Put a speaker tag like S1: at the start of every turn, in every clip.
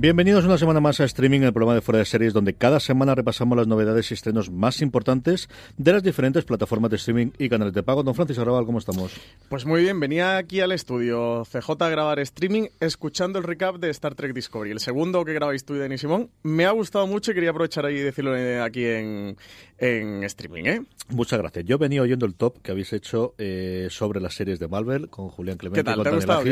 S1: Bienvenidos una semana más a Streaming, el programa de Fuera de Series, donde cada semana repasamos las novedades y estrenos más importantes de las diferentes plataformas de streaming y canales de pago. Don Francis Arrabal, ¿cómo estamos?
S2: Pues muy bien, venía aquí al estudio CJ a grabar streaming escuchando el recap de Star Trek Discovery, el segundo que grabáis tú y Denis Simón. Me ha gustado mucho y quería aprovechar ahí y decirlo aquí en, en streaming. ¿eh?
S1: Muchas gracias. Yo venía oyendo el top que habéis hecho eh, sobre las series de Marvel con Julián Clemente.
S2: ¿Qué tal?
S1: y con
S2: ¿Te ha gustado?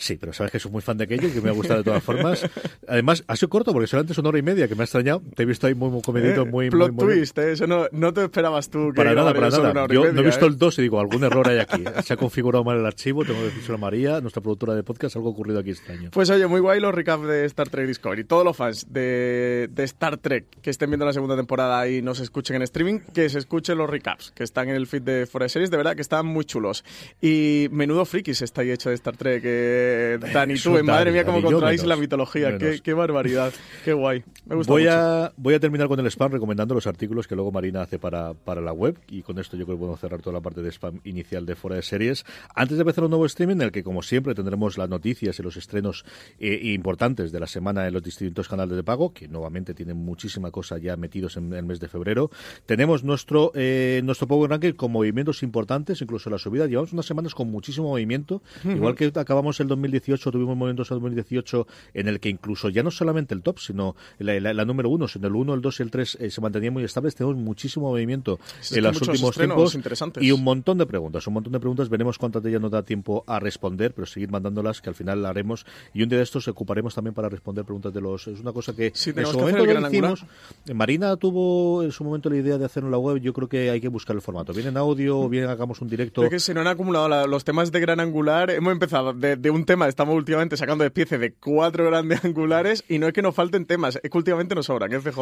S1: Sí, pero sabes que soy muy fan de aquello y que me ha gustado de todas formas. Además, ha sido corto porque solamente es una hora y media, que me ha extrañado. Te he visto ahí muy, muy comedito,
S2: Eh,
S1: muy,
S2: plot
S1: muy, muy
S2: twist, ¿eh? eso no, no te esperabas tú que
S1: Para nada, para nada. Yo
S2: media,
S1: no he visto
S2: ¿eh?
S1: el 2 y digo, algún error hay aquí. Se ha configurado mal el archivo, tengo que decirlo a María, nuestra productora de podcast, algo ocurrido aquí extraño.
S2: Pues oye, muy guay los recaps de Star Trek Discovery. Todos los fans de, de Star Trek que estén viendo la segunda temporada y nos escuchen en streaming, que se escuchen los recaps que están en el feed de de Series. De verdad que están muy chulos. Y menudo frikis está ahí hecho de Star Trek. Eh, Dani,
S1: eso
S2: tú, eh, madre
S1: Dani,
S2: mía, cómo
S1: Dani, menos,
S2: la mitología. Qué, qué barbaridad. Qué guay. Me gusta
S1: Voy
S2: mucho.
S1: a, voy a terminar con el spam recomendando los artículos que luego Marina hace para, para la web y con esto yo creo que podemos cerrar toda la parte de spam inicial de fuera de series. Antes de empezar un nuevo streaming en el que como siempre tendremos las noticias y los estrenos eh, importantes de la semana en los distintos canales de pago, que nuevamente tienen muchísima cosa ya metidos en el mes de febrero. Tenemos nuestro, eh, nuestro Power Ranking con movimientos importantes, incluso la subida. Llevamos unas semanas con muchísimo movimiento. Igual que acabamos el 2018, tuvimos movimientos en el 2018 en el que incluso ya no solamente el top, sino la, la- la número uno, sino el 1, el 2 y el 3 eh, se mantenían muy estables. Tenemos muchísimo movimiento en los últimos tiempos y un montón de preguntas. Un montón de preguntas. Veremos cuántas de ellas nos da tiempo a responder, pero seguir mandándolas, que al final la haremos. Y un día de estos ocuparemos también para responder preguntas de los. Es una cosa que
S2: Sí,
S1: en su
S2: que hacer
S1: momento lo. Marina tuvo en su momento la idea de hacerlo en la web. Yo creo que hay que buscar el formato. Bien en audio, bien hagamos un directo.
S2: Es que se nos han acumulado la- los temas de gran angular. Hemos empezado de, de un tema, estamos últimamente sacando de piece de cuatro grandes angulares y no es que nos falten temas, es que últimamente nos sobran, ¿eh, CJ?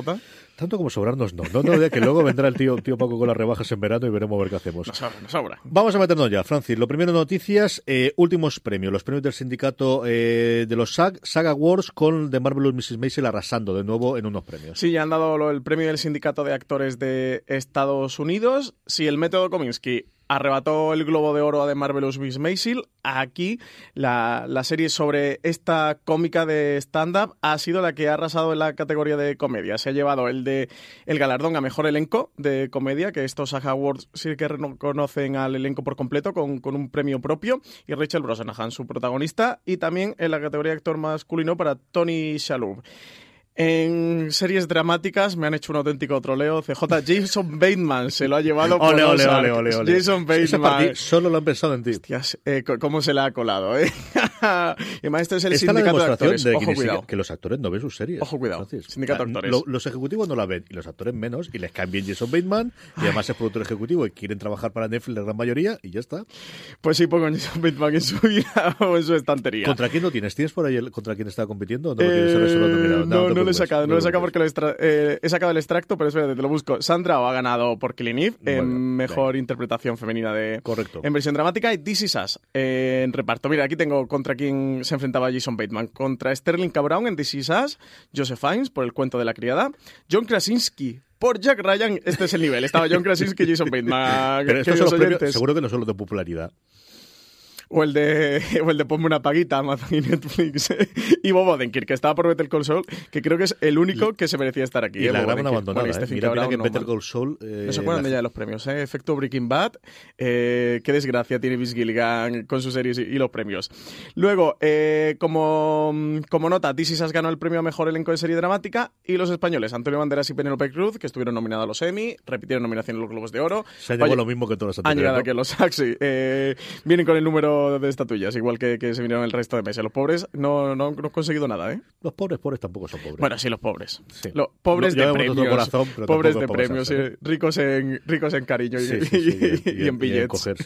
S1: Tanto como sobrarnos, no. No, no, de que luego vendrá el tío, tío Paco con las rebajas en verano y veremos a ver qué hacemos.
S2: Nos sobra, nos sobra.
S1: Vamos a meternos ya, Francis. Lo primero, noticias, eh, últimos premios. Los premios del sindicato eh, de los SAG, Saga Awards, con The Marvelous Mrs. Maisel arrasando de nuevo en unos premios.
S2: Sí, ya han dado el premio del Sindicato de Actores de Estados Unidos. Si el método Kominsky arrebató el Globo de Oro a The Marvelous Miss Maisel, aquí la, la serie sobre esta cómica de stand-up ha sido la que ha arrasado en la categoría de comedia. Se ha llevado el de el galardón a Mejor Elenco de Comedia, que estos SAG Awards sí que reconocen al elenco por completo con, con un premio propio, y Rachel Brosnahan, su protagonista, y también en la categoría de actor masculino para Tony Shalhoub. En series dramáticas me han hecho un auténtico troleo. CJ Jason Bateman se lo ha llevado por
S1: Ole, ole, ole, ole, ole.
S2: Jason Bateman.
S1: solo lo han pensado en ti.
S2: Hostias, eh, cómo se la ha colado, ¿eh? Y además este es el
S1: Esta es la
S2: sindicato de actores.
S1: de
S2: Ojo, cuidado.
S1: que los actores no ven sus series.
S2: Ojo, cuidado. Sindicato de actores.
S1: lo- los ejecutivos no la ven y los actores menos y les caen bien Jason Bateman y además es productor ejecutivo y quieren trabajar para Netflix la gran mayoría y ya está.
S2: Pues sí, pongo Jason Bateman en su vida o en su estantería.
S1: ¿Contra quién lo tienes? ¿Tienes por ahí el- contra quién está compitiendo? No,
S2: Eh, no, no, lo he sacado, no lo he sacado porque lo extra- eh, he sacado el extracto, pero espérate, te lo busco. Sandra ha ganado por Killing Eve en
S1: bien,
S2: mejor interpretación femenina de
S1: Correcto.
S2: en versión dramática y This Is Us eh, en reparto. Mira, aquí tengo contra quién se enfrentaba Jason Bateman. Contra Sterling K. Brown en This Is Us, Joseph Fiennes por El cuento de la criada, John Krasinski por Jack Ryan. Este es el nivel. Estaba John Krasinski y Jason Bateman.
S1: Pero estos son
S2: queridos
S1: los premios,
S2: oyentes.
S1: seguro que no son los de popularidad.
S2: O el de o el de ponme una paguita Amazon y Netflix. y Bob Odenkirk, que estaba por Better Call Saul, que creo que es el único que se merecía estar aquí.
S1: Y
S2: eh,
S1: la
S2: Odenkirk.
S1: abandonada.
S2: Bueno,
S1: ¿eh? Mira, mira que
S2: no,
S1: Better. Call Saul... eh,
S2: No se acuerdan
S1: la-
S2: de ya de los premios, ¿eh? Efecto Breaking Bad. eh, qué desgracia tiene Vince Gilligan con sus series y, y los premios. Luego, eh, como, como nota, This Is Us ganó el premio a mejor elenco de serie dramática. Y los españoles, Antonio Banderas y Penélope Cruz, que estuvieron nominados a los Emmy, repitieron nominación en los Globos de Oro.
S1: Se ha llevado lo mismo que todos los
S2: han llegado
S1: anteriores.
S2: aquí a los Saxi. Eh, vienen con el número de estatuillas, igual que, que se vinieron el resto de meses. Los pobres no, no, no han conseguido nada, ¿eh?
S1: Los pobres, pobres tampoco son pobres.
S2: Bueno, sí, los pobres.
S1: Sí.
S2: Los pobres de premios.
S1: corazón,
S2: pobres de premios, sí. ricos, en, ricos en cariño y,
S1: Sí, sí, sí,
S2: y- y en billetes.
S1: coger.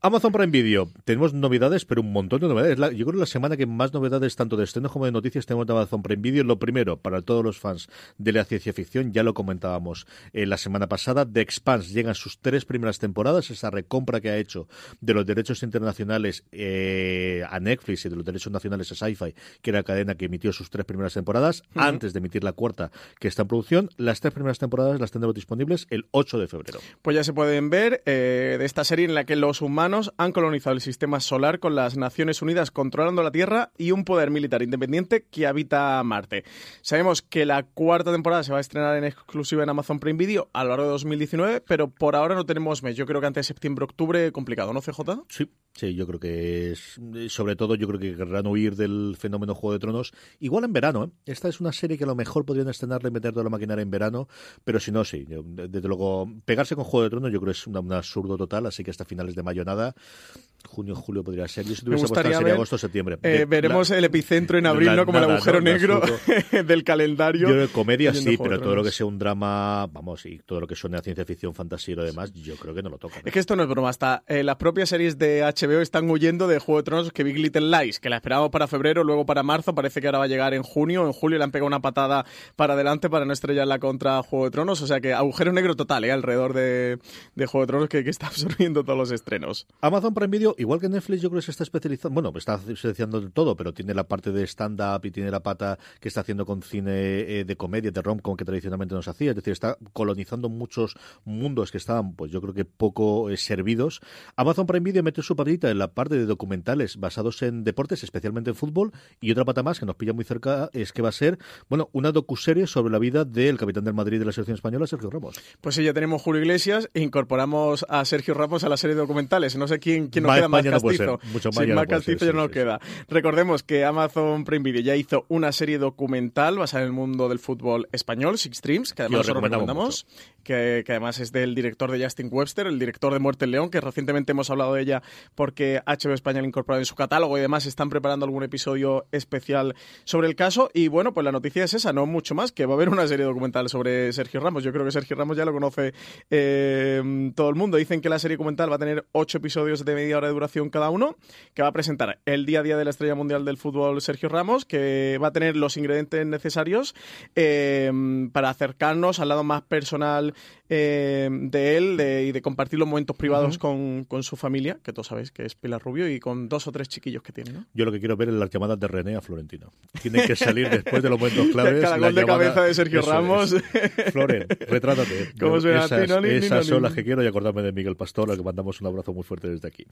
S1: Amazon Prime Video. Tenemos novedades, pero un montón de novedades. La- yo creo que la semana que más novedades, tanto de estrenos como de noticias, tenemos de Amazon Prime Video. Lo primero, para todos los fans de la ciencia ficción, ya lo comentábamos eh, la semana pasada, The Expanse llegan sus tres primeras temporadas, esa recompra que ha hecho de los derechos internacionales nacionales eh, a Netflix y de los derechos nacionales a Sci-Fi, que era la cadena que emitió sus tres primeras temporadas, antes de emitir la cuarta que está en producción. Las tres primeras temporadas las tendremos disponibles el 8 de febrero.
S2: Pues ya se pueden ver eh, de esta serie en la que los humanos han colonizado el sistema solar con las Naciones Unidas controlando la Tierra y un poder militar independiente que habita Marte. Sabemos que la cuarta temporada se va a estrenar en exclusiva en Amazon Prime Video a lo largo de 2019, pero por ahora no tenemos mes. Yo creo que antes de septiembre-octubre complicado, ¿no, CJ?
S1: Sí, sí, yo creo que es, sobre todo yo creo que querrán huir del fenómeno Juego de Tronos. Igual en verano, ¿eh? Esta es una serie que a lo mejor podrían estrenarla y meter toda la maquinaria en verano, pero si no, sí. Desde luego, pegarse con Juego de Tronos yo creo que es un absurdo total, así que hasta finales de mayo nada junio, julio podría ser. Yo si
S2: Me gustaría ver,
S1: agosto, septiembre.
S2: Eh, veremos el epicentro en abril, ¿no? Como el agujero negro del calendario.
S1: Yo de comedia sí, pero todo lo que sea un drama, vamos, y todo lo que suene a ciencia ficción, fantasía y lo demás, yo creo que no lo toca.
S2: Es que esto no es broma. Hasta eh, las propias series de HBO están huyendo de Juego de Tronos que Big Little Lies, que la esperábamos para febrero, luego para marzo, parece que ahora va a llegar en junio. En julio le han pegado una patada para adelante para no estrellarla contra Juego de Tronos. O sea que agujero negro total, ¿eh? Alrededor de, de Juego de Tronos que, que está absorbiendo todos los estrenos.
S1: Amazon Prime Video, igual que Netflix, yo creo que se está especializando, bueno, está especializando de todo, pero tiene la parte de stand-up y tiene la pata que está haciendo con cine eh, de comedia, de rom-com que tradicionalmente nos hacía, es decir, está colonizando muchos mundos que estaban, pues yo creo que poco eh, servidos. Amazon Prime Video mete su patita en la parte de documentales basados en deportes, especialmente en fútbol, y otra pata más que nos pilla muy cerca es que va a ser, bueno, una docuserie sobre la vida del capitán del Madrid de la selección española, Sergio Ramos.
S2: Pues sí, ya tenemos Julio Iglesias e incorporamos a Sergio Ramos a la serie de documentales. No sé quién, quién nos queda más castizo.
S1: mucho más
S2: Sin más castizo ya no queda. Recordemos que Amazon Prime Video ya hizo una serie documental basada en el mundo del fútbol español, Six Dreams, que además nosotros recomendamos, que, que, además es del director de Justin Webster, el director de Muerte en León, que recientemente hemos hablado de ella porque HBO España la incorporado en su catálogo y además están preparando algún episodio especial sobre el caso. Y bueno, pues la noticia es esa, no mucho más, que va a haber una serie documental sobre Sergio Ramos. Yo creo que Sergio Ramos ya lo conoce eh, todo el mundo. Dicen que la serie documental va a tener ocho episodios de media hora de duración cada uno, que va a presentar el día a día de la estrella mundial del fútbol Sergio Ramos, que va a tener los ingredientes necesarios eh, para acercarnos al lado más personal eh, de él de, y de compartir los momentos privados uh -huh. con, con, su familia, que todos sabéis que es Pilar Rubio, y con dos o tres chiquillos que tiene. ¿no?
S1: Yo lo que quiero ver es las llamadas de René a Florentino. Tiene que salir después de los momentos claves.
S2: Cada gol de llamada... cabeza de Sergio Ramos.
S1: Es. Floren, retrátate.
S2: ¿Cómo
S1: esas,
S2: no, ni,
S1: esas
S2: ni,
S1: son
S2: ni,
S1: las que quiero y acordarme de Miguel Pastor, al que mandamos un abrazo muy fuerte desde aquí.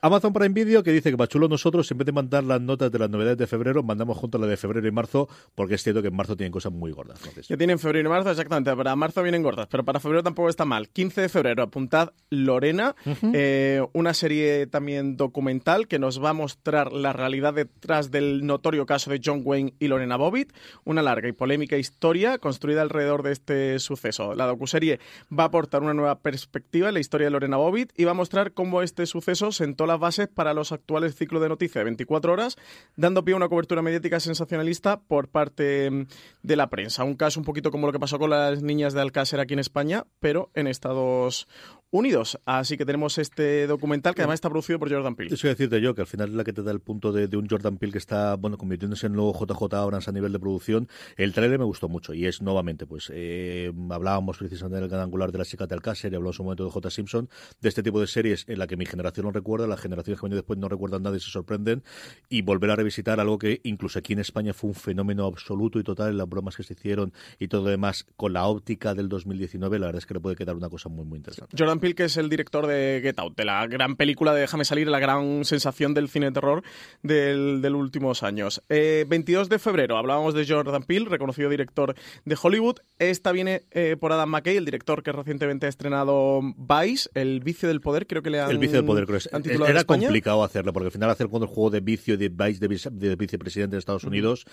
S1: Amazon Prime Video que dice que para chulo nosotros, en vez de mandar las notas de las novedades de febrero, mandamos junto a la de febrero y marzo, porque es cierto que en marzo tienen cosas muy gordas.
S2: Que tienen febrero y marzo, exactamente. Para marzo vienen gordas, pero para febrero tampoco está mal. 15 de febrero, apuntad Lorena, uh -huh. eh, una serie también documental que nos va a mostrar la realidad detrás del notorio caso de John Wayne y Lorena Bobbitt, una larga y polémica historia construida alrededor de este suceso. La docuserie va a aportar una nueva perspectiva en la historia de Lorena Bobbitt y va a mostrar cómo este suceso sentó las bases para los actuales ciclos de noticias de 24 horas, dando pie a una cobertura mediática sensacionalista por parte de la prensa. Un caso un poquito como lo que pasó con las niñas de Alcácer aquí en España, pero en Estados Unidos. Así que tenemos este documental que además está producido por Jordan Peele.
S1: Eso voy a decirte yo, que al final es la que te da el punto de, de, un Jordan Peele que está bueno convirtiéndose en nuevo JJ Abrams a nivel de producción. El trailer me gustó mucho y es nuevamente, pues eh, hablábamos precisamente del gran angular de la chica de Alcácer y hablamos un momento de J. Simpson, de este tipo de series en la que mi generación no recuerda, las generaciones que vienen después no recuerdan nada y se sorprenden y volver a revisitar algo que incluso aquí en España fue un fenómeno absoluto y total en las bromas que se hicieron y todo lo demás con la óptica del 2019, la verdad es que le puede quedar una cosa muy muy interesante.
S2: Jordan Peele, que es el director de Get Out, de la gran película de Déjame salir, la gran sensación del cine de terror del, del últimos años. Eh, 22 de febrero hablábamos de Jordan Peele, reconocido director de Hollywood. Esta viene eh, por Adam McKay, el director que recientemente ha estrenado Vice, El vicio del poder, creo que le han
S1: El vicio del poder, creo que es, era complicado hacerlo, porque al final hacer con el juego de vicio de Vice de, de vicepresidente de Estados Unidos,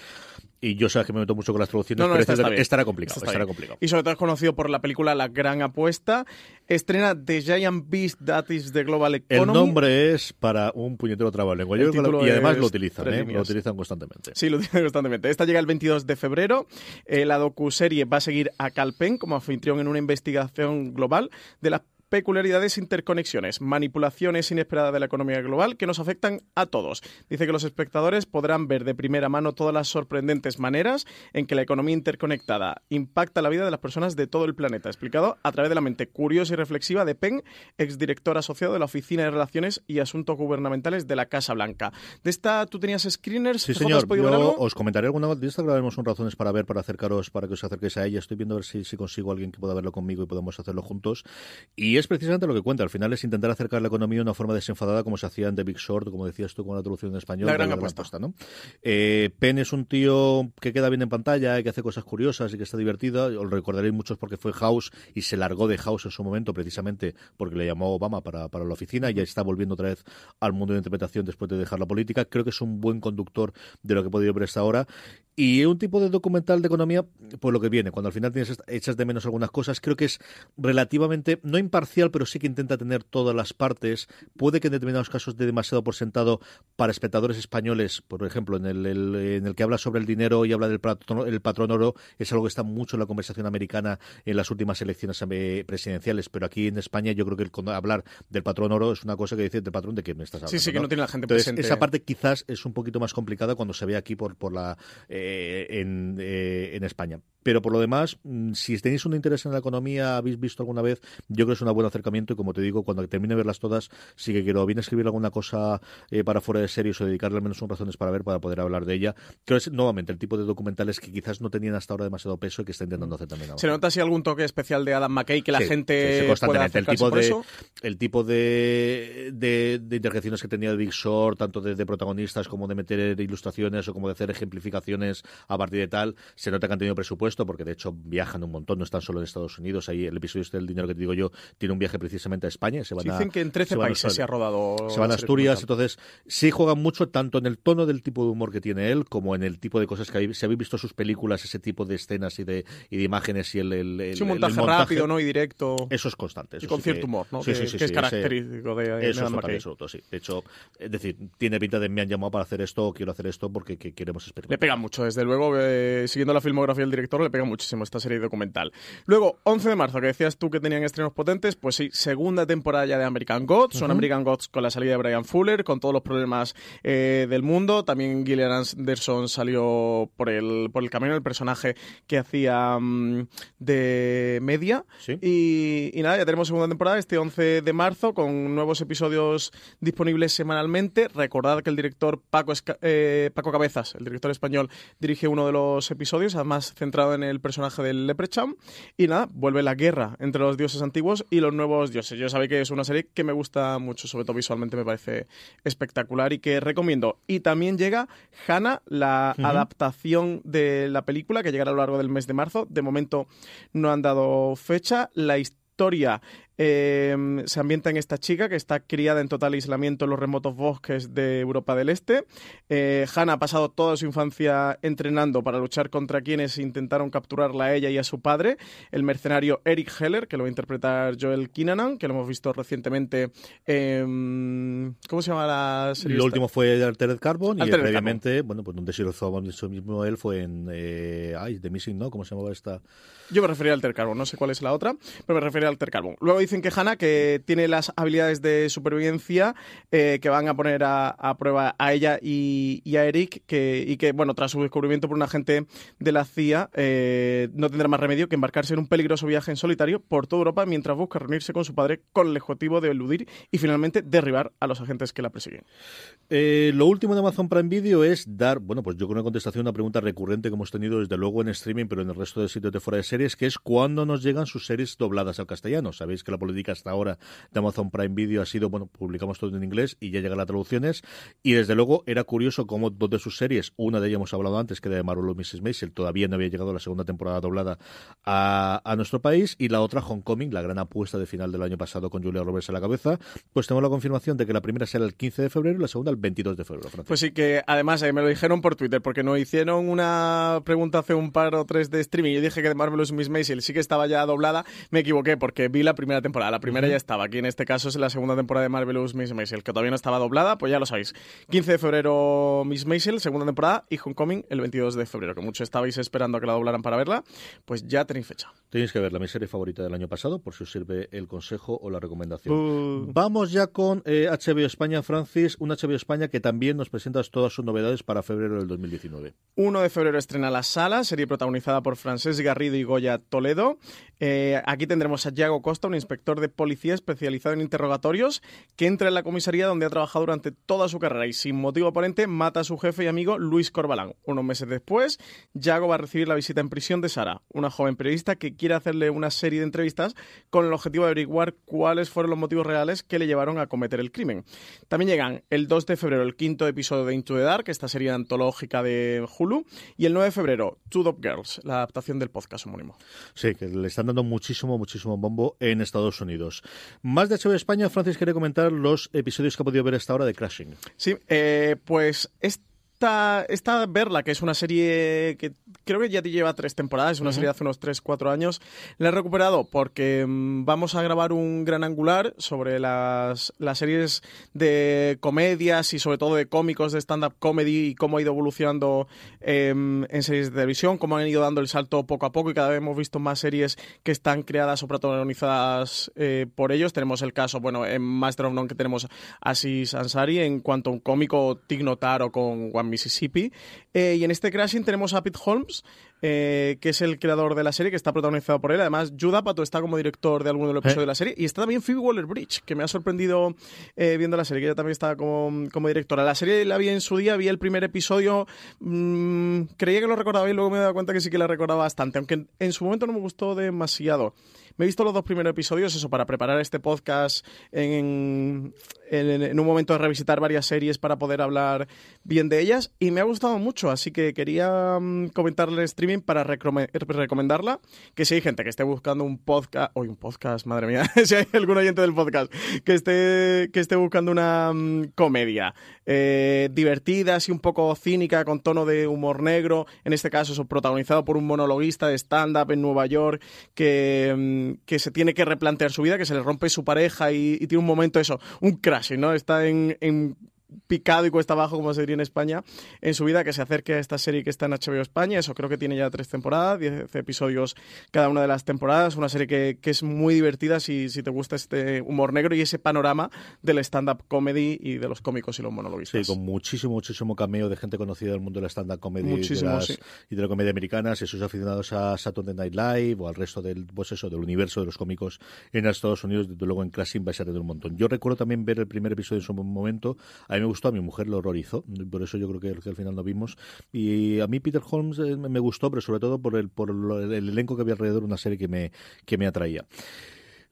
S1: y yo sabes que me meto mucho con las traducciones,
S2: no, no,
S1: pero
S2: esta,
S1: este,
S2: está
S1: esta era complicado, esta era complicado.
S2: Y sobre todo es conocido por la película La Gran Apuesta. Estrena The Giant Beast That is the Global Economy.
S1: El nombre es para un puñetero trabalengua. Y además lo utilizan, ¿eh? lo utilizan constantemente.
S2: Sí, lo utilizan constantemente. Esta llega el 22 de febrero. Eh, la docuserie va a seguir a Calpen como anfitrión en una investigación global de las peculiaridades, interconexiones, manipulaciones inesperadas de la economía global que nos afectan a todos. Dice que los espectadores podrán ver de primera mano todas las sorprendentes maneras en que la economía interconectada impacta la vida de las personas de todo el planeta, explicado a través de la mente curiosa y reflexiva de Peng, exdirector asociado de la Oficina de Relaciones y Asuntos Gubernamentales de la Casa Blanca. De esta, ¿tú tenías screeners?
S1: Sí, señor. Yo os comentaré alguna de esta, grabaremos un razones para ver, para acercaros, para que os acerquéis a ella. Estoy viendo a ver si, si consigo alguien que pueda verlo conmigo y podemos hacerlo juntos. Y es precisamente lo que cuenta. Al final es intentar acercar la economía de una forma desenfadada, como se hacía en The Big Short, como decías tú con la traducción en español.
S2: La gran apuesta.
S1: ¿no? Eh, Penn es un tío que queda bien en pantalla y que hace cosas curiosas y que está divertida. Os recordaréis muchos porque fue House y se largó de House en su momento precisamente porque le llamó Obama para, para la oficina y ya está volviendo otra vez al mundo de interpretación después de dejar la política. Creo que es un buen conductor de lo que he podido ver hasta ahora. Y un tipo de documental de economía, pues lo que viene, cuando al final tienes echas de menos algunas cosas, creo que es relativamente, no imparcial, pero sí que intenta tener todas las partes. Puede que en determinados casos dé demasiado por sentado para espectadores españoles, por ejemplo, en el, en el que habla sobre el dinero y habla del patrón, el patrón oro, es algo que está mucho en la conversación americana en las últimas elecciones eh, presidenciales, pero aquí en España yo creo que el, hablar del patrón oro es una cosa que dice del patrón de que me estás hablando.
S2: Sí, sí, que no, tiene la gente
S1: Entonces,
S2: presente.
S1: Esa parte quizás es un poquito más complicada cuando se ve aquí por, por la eh, en, eh, en España. Pero por lo demás, mm, si tenéis un interés en la economía, habéis visto alguna vez, yo creo que es un buen acercamiento y como te digo, cuando termine de verlas todas, sí que quiero bien escribir alguna cosa eh, para fuera de series o dedicarle al menos un razones para ver, para poder hablar de ella. Creo que es nuevamente el tipo de documentales que quizás no tenían hasta ahora demasiado peso y que está intentando hacer también ahora.
S2: ¿Se nota si algún toque especial de Adam McKay que la
S1: Sí,
S2: gente
S1: sí, constantemente.
S2: pueda
S1: el tipo
S2: por
S1: de
S2: eso?
S1: el tipo de, de, de interjecciones que tenía de Big Short, tanto de, de protagonistas como de meter ilustraciones o como de hacer ejemplificaciones a partir de tal, se nota que han tenido presupuesto porque de hecho viajan un montón, no están solo en Estados Unidos. Ahí el episodio este del dinero que te digo yo tiene un viaje precisamente a España. Se van
S2: Sí,
S1: a,
S2: Dicen que en 13
S1: se van a
S2: países se ha rodado.
S1: Se van a Asturias, entonces sí juegan mucho tanto en el tono del tipo de humor que tiene él como en el tipo de cosas que habéis, si habéis visto sus películas, ese tipo de escenas y de, y de imágenes y el, el, el-
S2: Sí, un
S1: el
S2: montaje, rápido, ¿no? Y directo.
S1: Eso es constante.
S2: y con
S1: sí
S2: cierto
S1: que-
S2: humor, ¿no?
S1: Sí,
S2: que, es
S1: ese-
S2: característico de, de
S1: eso es absoluto, sí. De hecho, es decir, tiene pinta de me han llamado para hacer esto, quiero hacer esto porque que- queremos
S2: Le
S1: experimentar.
S2: pega mucho, desde luego, eh, siguiendo la filmografía del director, le pega muchísimo esta serie documental. Luego, 11 de marzo, que decías tú que tenían estrenos potentes, pues sí, segunda temporada ya de American Gods, son American Gods con la salida de Brian Fuller, con todos los problemas eh, del mundo, también Gillian Anderson salió por el, por el camino, el personaje que hacía mm, de media,
S1: Sí.
S2: y, y nada, ya tenemos segunda temporada este 11 de marzo con nuevos episodios disponibles semanalmente. Recordad que el director Paco, Esca- eh, Paco Cabezas, el director español, dirige uno de los episodios, además centrado en el personaje del Leprechaun. Y nada, vuelve la guerra entre los dioses antiguos y los nuevos dioses. Yo sabéis que es una serie que me gusta mucho, sobre todo visualmente me parece espectacular y que recomiendo. Y también llega Hannah, la adaptación de la película que llegará a lo largo del mes de marzo. De momento no han dado fecha. La historia eh, se ambienta en esta chica que está criada en total aislamiento en los remotos bosques de Europa del Este. Eh, Hannah ha pasado toda su infancia entrenando para luchar contra quienes intentaron capturarla a ella y a su padre, el mercenario Eric Heller, que lo va a interpretar Joel Kinnaman, que lo hemos visto recientemente en... ¿Cómo se llama la serie?
S1: Lo
S2: esta?
S1: último fue Altered Carbon y
S2: Altered
S1: previamente, bueno, pues donde se hizo mismo él fue en eh, ay, The Missing, ¿no? ¿Cómo se llamaba esta?
S2: Yo me refería al Alter Carbon, no sé cuál es la otra, pero me refería al Alter Carbon. Luego dicen que Hannah, que tiene las habilidades de supervivencia eh, que van a poner a, prueba a ella y, y a Eric, que, y que, bueno, tras su descubrimiento por un agente de la CIA, eh, no tendrá más remedio que embarcarse en un peligroso viaje en solitario por toda Europa mientras busca reunirse con su padre con el objetivo de eludir y finalmente derribar a los agentes que la persiguen.
S1: Eh, lo último de Amazon Prime Video es dar, bueno, pues yo con una contestación a una pregunta recurrente que hemos tenido desde luego en streaming, pero en el resto de sitios de fuera de series, que es cuándo nos llegan sus series dobladas al castellano. Sabéis que política hasta ahora de Amazon Prime Video ha sido, bueno, publicamos todo en inglés y ya llegan las traducciones. Y desde luego era curioso cómo dos de sus series, una de ellas hemos hablado antes, que de Marvel Mrs. Maisel, todavía no había llegado la segunda temporada doblada a, nuestro país, y la otra, Homecoming, la gran apuesta de final del año pasado con Julia Roberts a la cabeza, pues tenemos la confirmación de que la primera será el 15 de febrero y la segunda el 22 de febrero.
S2: Pues sí, que además eh, me lo dijeron por Twitter, porque nos hicieron una pregunta hace un par o tres de streaming. Yo dije que de Marvelous Miss Maisel sí que estaba ya doblada. Me equivoqué porque vi la primera temporada. La primera ya estaba. Aquí en este caso es la segunda temporada de Marvelous Miss Maisel, que todavía no estaba doblada, pues ya lo sabéis. 15 de febrero Miss Maisel, segunda temporada, y Homecoming el 22 de febrero, que muchos estabais esperando a que la doblaran para verla. Pues ya tenéis fecha.
S1: Tenéis que verla, mi serie favorita del año pasado, por si os sirve el consejo o la recomendación. Vamos ya con HBO eh, España, Francis, un HBO España que también nos presenta todas sus novedades para febrero del 2019.
S2: 1 de febrero estrena La Sala, serie protagonizada por Francés Garrido y Goya Toledo. Eh, aquí tendremos a Yago Costa, un inspector de policía especializado en interrogatorios, que entra en la comisaría donde ha trabajado durante toda su carrera y sin motivo aparente mata a su jefe y amigo Luis Corbalán. Unos meses después, Yago va a recibir la visita en prisión de Sara, una joven periodista que quiere hacerle una serie de entrevistas con el objetivo de averiguar cuáles fueron los motivos reales que le llevaron a cometer el crimen. También llegan el 2 de febrero el quinto episodio de Into the Dark, esta serie antológica de Hulu, y el 9 de febrero Two Dop Girls, la adaptación del podcast homónimo.
S1: Sí, que le están dando muchísimo, muchísimo bombo en Estados Unidos. Más de HBO España, Francis quiere comentar los episodios que ha podido ver hasta ahora de Crashing.
S2: Sí, eh, pues esta, esta Verla, que es una serie que creo que ya te lleva tres temporadas, es una serie de hace unos tres, cuatro años. La he recuperado porque mm, vamos a grabar un gran angular sobre las, las series de comedias y sobre todo de cómicos de stand-up comedy y cómo ha ido evolucionando em, en series de televisión, cómo han ido dando el salto poco a poco y cada vez hemos visto más series que están creadas o protagonizadas eh, por ellos. Tenemos el caso, bueno, en Master of None que tenemos a Ansari en cuanto a un cómico Tig Notaro con One Mississippi. Eh, y en este Crashing tenemos a Pete Holmes, eh, que es el creador de la serie, que está protagonizado por él. Además, Judah Pato está como director de alguno de los episodios de la serie. Y está también Phoebe Waller-Bridge, que me ha sorprendido eh, viendo la serie, que ella también está como, como, directora. La serie la vi en su día, vi el primer episodio, mmm, creía que lo recordaba y luego me he dado cuenta que sí que la recordaba bastante, aunque en su momento no me gustó demasiado. Me he visto los dos primeros episodios, eso, para preparar este podcast en, en, un momento de revisitar varias series para poder hablar bien de ellas y me ha gustado mucho, así que quería um, comentarle el streaming para recomendarla, que si hay gente que esté buscando un podcast, hoy un podcast, madre mía, si hay algún oyente del podcast que esté, que esté buscando una mm, comedia eh, divertida, así un poco cínica, con tono de humor negro, en este caso eso, protagonizado por un monologuista de stand-up en Nueva York que, que se tiene que replantear su vida, que se le rompe su pareja y, y tiene un momento eso, un crash ¿no? Está en, en picado y cuesta abajo, como se diría en España, en su vida, que se acerque a esta serie que está en HBO España. Eso creo que tiene ya tres temporadas, diez episodios cada una de las temporadas. Una serie que, que es muy divertida si, si, te gusta este humor negro y ese panorama del stand-up comedy y de los cómicos y los monologuistas.
S1: Sí, con muchísimo, muchísimo cameo de gente conocida del mundo del stand-up comedy muchísimo, y de la comedia americana, si sois aficionados a Saturday Night Live o al resto del, pues eso, del universo de los cómicos en Estados Unidos, desde luego en Classing vais a tener un montón. Yo recuerdo también ver el primer episodio en su momento. A mí me gustó, a mi mujer lo horrorizó, por eso yo creo que, al final no vimos. Y a mí Peter Holmes eh, me gustó, pero sobre todo por el, por el elenco que había alrededor, una serie que me, que me atraía.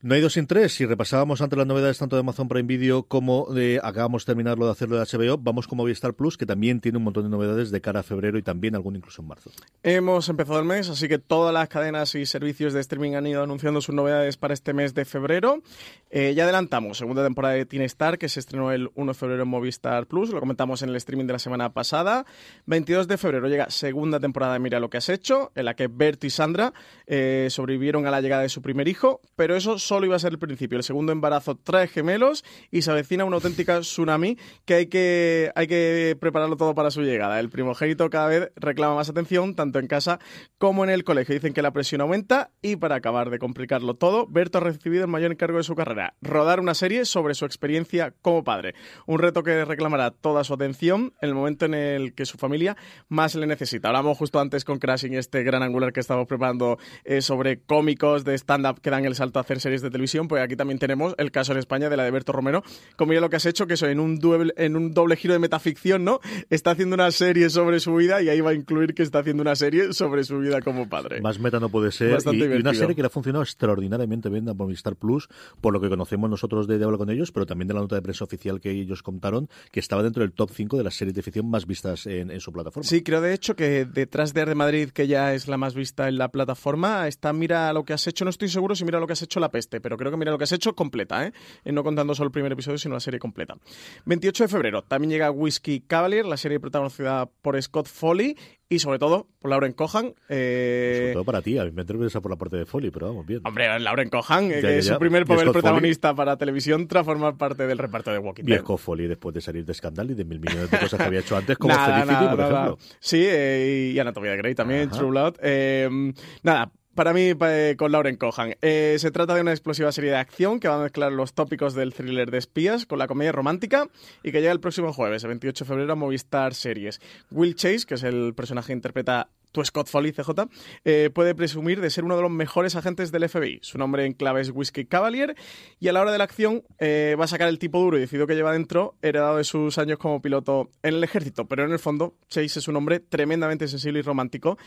S1: No hay dos sin tres. Si repasábamos ante las novedades tanto de Amazon Prime Video como de acabamos de terminarlo de hacerlo de HBO, vamos con Movistar Plus, que también tiene un montón de novedades de cara a febrero y también algún incluso en marzo.
S2: Hemos empezado el mes, así que todas las cadenas y servicios de streaming han ido anunciando sus novedades para este mes de febrero. Eh, ya adelantamos, segunda temporada de Teen Star, que se estrenó el 1 de febrero en Movistar Plus, lo comentamos en el streaming de la semana pasada. 22 de febrero llega segunda temporada de Mira lo que has hecho, en la que Bert y Sandra eh, sobrevivieron a la llegada de su primer hijo, pero eso solo iba a ser el principio. El segundo embarazo trae gemelos y se avecina una auténtica tsunami que hay que, hay que prepararlo todo para su llegada. El primogénito cada vez reclama más atención, tanto en casa como en el colegio. Dicen que la presión aumenta y para acabar de complicarlo todo, Berto ha recibido el mayor encargo de su carrera, rodar una serie sobre su experiencia como padre. Un reto que reclamará toda su atención en el momento en el que su familia más le necesita. Hablamos justo antes con Crashing, este gran angular que estamos preparando eh, sobre cómicos de stand-up que dan el salto a hacer series de televisión pues aquí también tenemos el caso en España de la de Berto Romero. Como ya lo que has hecho, que eso en un, doble, en un doble giro de metaficción, ¿no? Está haciendo una serie sobre su vida y ahí va a incluir que está haciendo una serie sobre su vida como padre.
S1: Más meta no puede ser. y, una serie que le ha funcionado extraordinariamente bien a Movistar Plus, por lo que conocemos nosotros de, de hablar con ellos, pero también de la nota de prensa oficial que ellos contaron, que estaba dentro del top 5 de las series de ficción más vistas en, su plataforma.
S2: Sí, creo de hecho que detrás de Arde Madrid, que ya es la más vista en la plataforma, está Mira lo que has hecho. No estoy seguro si Mira lo que has hecho la peste este, pero creo que mira lo que has hecho completa, ¿eh? No contando solo el primer episodio, sino la serie completa. 28 de febrero también llega Whiskey Cavalier, la serie protagonizada por Scott Foley y sobre todo por Lauren Cohan.
S1: Eh... Sobre todo para ti, a mí me interesa por la parte de Foley, pero vamos, bien.
S2: Hombre, Lauren Cohan, que es su primer papel protagonista para televisión tras formar parte del reparto de Walking Dead.
S1: Scott Foley después de salir de Scandal y de mil millones de cosas que había hecho antes, como Felicity, por ejemplo.
S2: Sí, eh, y Anatomía de Grey también, True Blood. Eh, nada, para mí, eh, con Lauren Cohan. Eh, se trata de una explosiva serie de acción que va a mezclar los tópicos del thriller de espías con la comedia romántica y que llega el próximo jueves, el 28 de febrero, a Movistar Series. Will Chase, que es el personaje que interpreta tu Scott Foley, CJ, eh, puede presumir de ser uno de los mejores agentes del FBI. Su nombre en clave es Whiskey Cavalier y a la hora de la acción va a sacar el tipo duro y decidido que lleva dentro, heredado de sus años como piloto en el ejército. Pero en el fondo, Chase es un hombre tremendamente sensible y romántico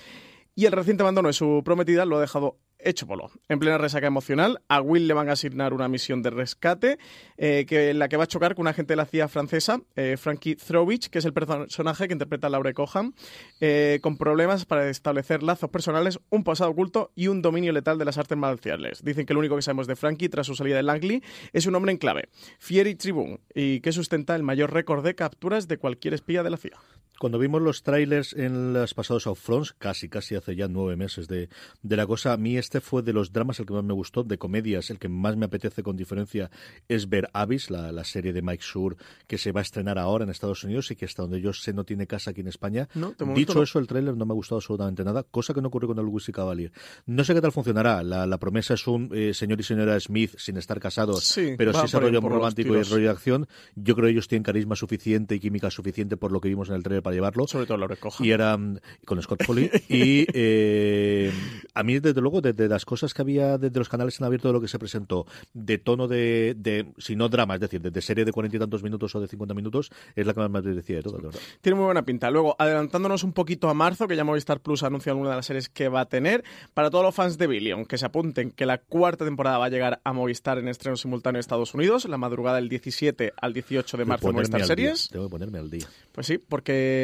S2: y el reciente abandono de su prometida lo ha dejado hecho polo. En plena resaca emocional, a Will le van a asignar una misión de rescate eh, que, en la que va a chocar con un agente de la CIA francesa, eh, Frankie Throwich, que es el personaje que interpreta a Laura Cohan, eh, con problemas para establecer lazos personales, un pasado oculto y un dominio letal de las artes marciales. Dicen que lo único que sabemos de Frankie tras su salida de Langley es un hombre en clave, fier y tribún, y que sustenta el mayor récord de capturas de cualquier espía de la CIA.
S1: Cuando vimos los trailers en los pasados Outfronts, casi, casi hace ya nueve meses de, de, la cosa, a mí este fue de los dramas el que más me gustó, de comedias, el que más me apetece con diferencia es ver Abyss, la, la serie de Mike Schur que se va a estrenar ahora en Estados Unidos y que hasta donde yo sé no tiene casa aquí en España. Dicho eso, el trailer no me ha gustado absolutamente nada, cosa que no ocurrió con el Whisky Cavalier. No sé qué tal funcionará. La, la promesa es un eh, señor y señora Smith sin estar casados, pero sí ese rollo romántico y rollo de acción. Yo creo que ellos tienen carisma suficiente y química suficiente por lo que vimos en el trailer para llevarlo.
S2: Sobre todo lo recoja.
S1: Y era con Scott Foley. y eh, a mí, desde luego, desde las cosas que había desde los canales en abierto de lo que se presentó, de tono de, de si no drama, es decir, de, serie de cuarenta y tantos minutos o de cincuenta minutos, es la que más me decía de todo.
S2: Tiene muy buena pinta. Luego, adelantándonos un poquito a marzo, que ya Movistar Plus ha anunciado alguna de las series que va a tener, para todos los fans de Billion, que se apunten que la cuarta temporada va a llegar a Movistar en estreno simultáneo en Estados Unidos, la madrugada del 17 al 18 de marzo en Movistar Series.
S1: Tengo que ponerme al día.
S2: Pues sí, porque,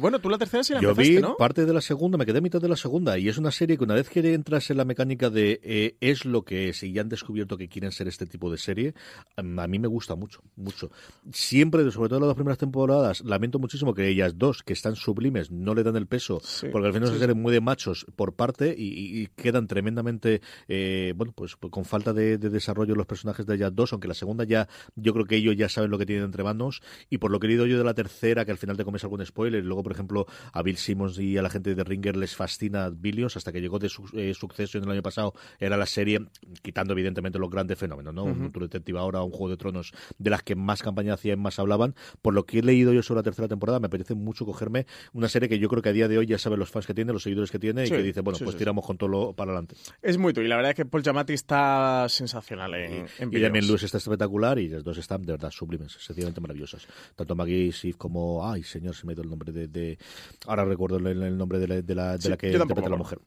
S2: bueno, tú la tercera sí la
S1: Yo
S2: vi
S1: parte de la segunda, me quedé a mitad de la segunda, y es una serie que una vez que entras en la mecánica de eh, es lo que es, y ya han descubierto que quieren ser este tipo de serie, a mí me gusta mucho, mucho. Siempre, sobre todo en las dos primeras temporadas, lamento muchísimo que ellas dos, que están sublimes, no le dan el peso, porque al final se sí. muy de machos por parte y, quedan tremendamente, eh, bueno, pues, pues con falta de, de, desarrollo los personajes de ellas dos, aunque la segunda ya, yo creo que ellos ya saben lo que tienen entre manos, y por lo que he leído yo de la tercera, que al final te comes algún spoiler, y luego, por ejemplo, a Bill Simmons y a la gente de Ringer les fascina Billions, hasta que llegó de su, eh, Succession el año pasado, era la serie, quitando evidentemente los grandes fenómenos, ¿no? Uh -huh. Un True Detective ahora, un Juego de Tronos, de las que más campaña hacían, más hablaban. Por lo que he leído yo sobre la tercera temporada, me apetece mucho cogerme una serie que yo creo que a día de hoy ya saben los fans que tiene, los seguidores que tiene,
S2: sí,
S1: y que dice, bueno,
S2: sí,
S1: pues
S2: sí,
S1: tiramos con todo lo para adelante.
S2: Es muy tú, y la verdad es que Paul Giamatti está sensacional en, en
S1: Y también Luz está espectacular, y las dos están de verdad sublimes, sencillamente maravillosas. Tanto Maggie Sif como, ay señor, se me ha ido el nombre de, de ahora recuerdo el, el nombre de la, de la, de
S2: Sí,
S1: la que interpreta la mujer.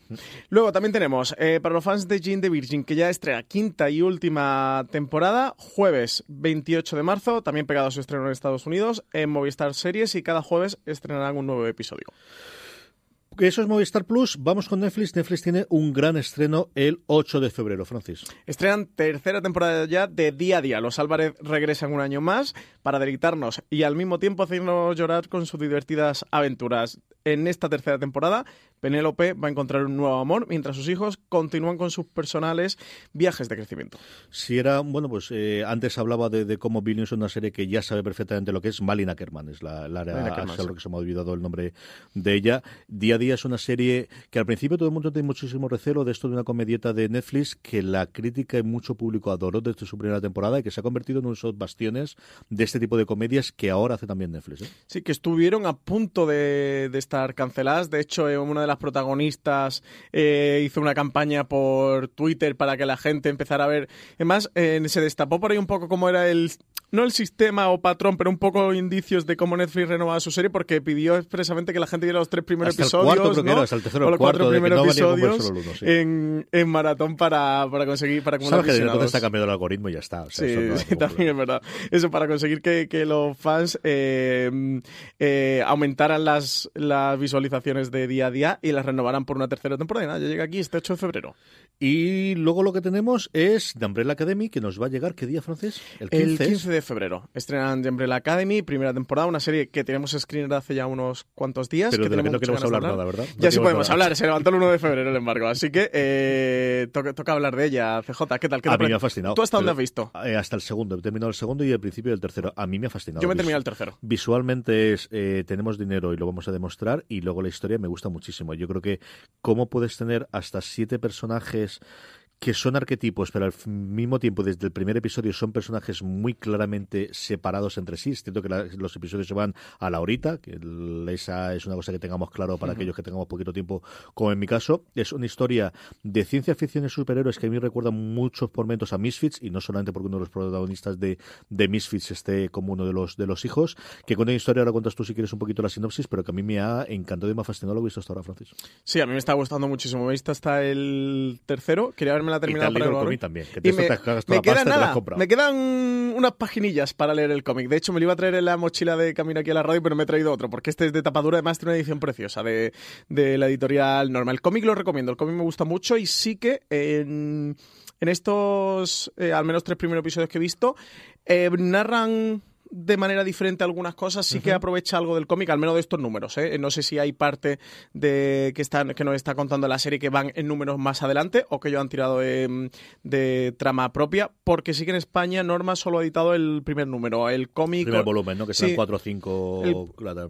S2: Luego también tenemos, eh, para los fans de Jane the Virgin, que ya estrena quinta y última temporada, jueves 28 de marzo, también pegado a su estreno en Estados Unidos, en Movistar Series, y cada jueves estrenarán un nuevo episodio.
S1: Eso es Movistar Plus. Vamos con Netflix. Netflix tiene un gran estreno el 8 de febrero, Francis.
S2: Estrenan tercera temporada ya de Día a Día. Los Álvarez regresan un año más para deleitarnos y al mismo tiempo hacernos llorar con sus divertidas aventuras. En esta tercera temporada, Penélope va a encontrar un nuevo amor mientras sus hijos continúan con sus personales viajes de crecimiento.
S1: Si era, bueno, pues eh, antes hablaba de, de cómo Billions es una serie que ya sabe perfectamente lo que es. Malin Ackerman es la, la,
S2: Malin Ackerman, sí.
S1: que se me ha olvidado el nombre de ella. Día a día es una serie que al principio todo el mundo tiene muchísimo recelo de esto de una comedieta de Netflix que la crítica y mucho público adoró desde su primera temporada y que se ha convertido en unos bastiones de este tipo de comedias que ahora hace también Netflix. ¿eh?
S2: Sí, que estuvieron a punto de, de estar canceladas. De hecho, eh, una de las protagonistas eh, hizo una campaña por Twitter para que la gente empezara a ver. Además, eh, se destapó por ahí un poco cómo era el no el sistema o patrón, pero un poco indicios de cómo Netflix renovaba su serie, porque pidió expresamente que la gente viera los tres primeros
S1: Hasta el
S2: episodios,
S1: cuarto, creo que
S2: ¿no?
S1: era, hasta el tercero
S2: o
S1: o
S2: los
S1: cuarto,
S2: cuatro primeros
S1: no
S2: episodios
S1: uno, sí.
S2: en, en maratón para, para conseguir para
S1: Sabes que entonces está cambiando el algoritmo y ya está. o sea,
S2: Sí,
S1: eso no
S2: sí, también es verdad. Eso para conseguir que, que los fans eh, eh, aumentaran las, las visualizaciones de día a día y las renovaran por una tercera temporada. Y nada, ya llega aquí este 8 de febrero.
S1: Y luego lo que tenemos es The Umbrella Academy, que nos va a llegar, ¿qué día, francés? El 15.
S2: El 15 de febrero estrenan The Umbrella Academy, primera temporada, una serie que tenemos screener hace ya unos cuantos días.
S1: Pero
S2: que
S1: de la que no queremos hablar
S2: de
S1: nada, ¿verdad? No
S2: Ya sí podemos hablar, se levantó el 1 de febrero el embargo, así que eh, toca, toca hablar de ella. CJ, ¿qué tal? ¿Qué
S1: A mí me ha fascinado.
S2: ¿Tú hasta dónde has visto?
S1: eh, hasta el segundo. He terminado el segundo y el principio del tercero. A mí me ha fascinado.
S2: Yo me he terminado el tercero.
S1: Visualmente es, eh, tenemos dinero y lo vamos a demostrar y luego la historia me gusta muchísimo. Yo creo que cómo puedes tener hasta siete personajes que son arquetipos, pero al mismo tiempo, desde el primer episodio, son personajes muy claramente separados entre sí. Es cierto que la- los episodios se van a la horita, que el- esa es una cosa que tengamos claro para aquellos que tengamos poquito tiempo, como en mi caso. Es una historia de ciencia ficción y superhéroes que a mí recuerda muchos momentos a Misfits, y no solamente porque uno de los protagonistas de, de Misfits esté como uno de los, de los hijos, que cuenta una historia, ahora cuentas tú si quieres un poquito la sinopsis, pero que a mí me ha encantado y me ha fascinado lo visto hasta ahora, Francis.
S2: Sí, a mí me está gustando muchísimo. Me he visto hasta el tercero. Quería haberme la
S1: Y te
S2: terminado
S1: has
S2: para
S1: leído el
S2: grabar
S1: cómic
S2: hoy.
S1: también, que
S2: Y
S1: te
S2: me,
S1: la
S2: queda
S1: pasta y te comprado.
S2: me quedan unas paginillas para leer el cómic. De hecho, me lo iba a traer en la mochila de camino aquí a la radio, pero me he traído otro, porque este es de tapadura, además tiene una edición preciosa de, de la editorial normal. El cómic lo recomiendo, el cómic me gusta mucho y sí que en, en estos, eh, al menos tres primeros episodios que he visto, eh, narran de manera diferente algunas cosas, sí que aprovecha algo del cómic, al menos de estos números. ¿eh? No sé si hay parte de que, están, que nos está contando la serie que van en números más adelante o que ellos han tirado de, de trama propia, porque sí que en España Norma solo ha editado el primer número. El cómic.
S1: Primer volumen, ¿no? Que serán
S2: Sí.
S1: cuatro o cinco...
S2: El-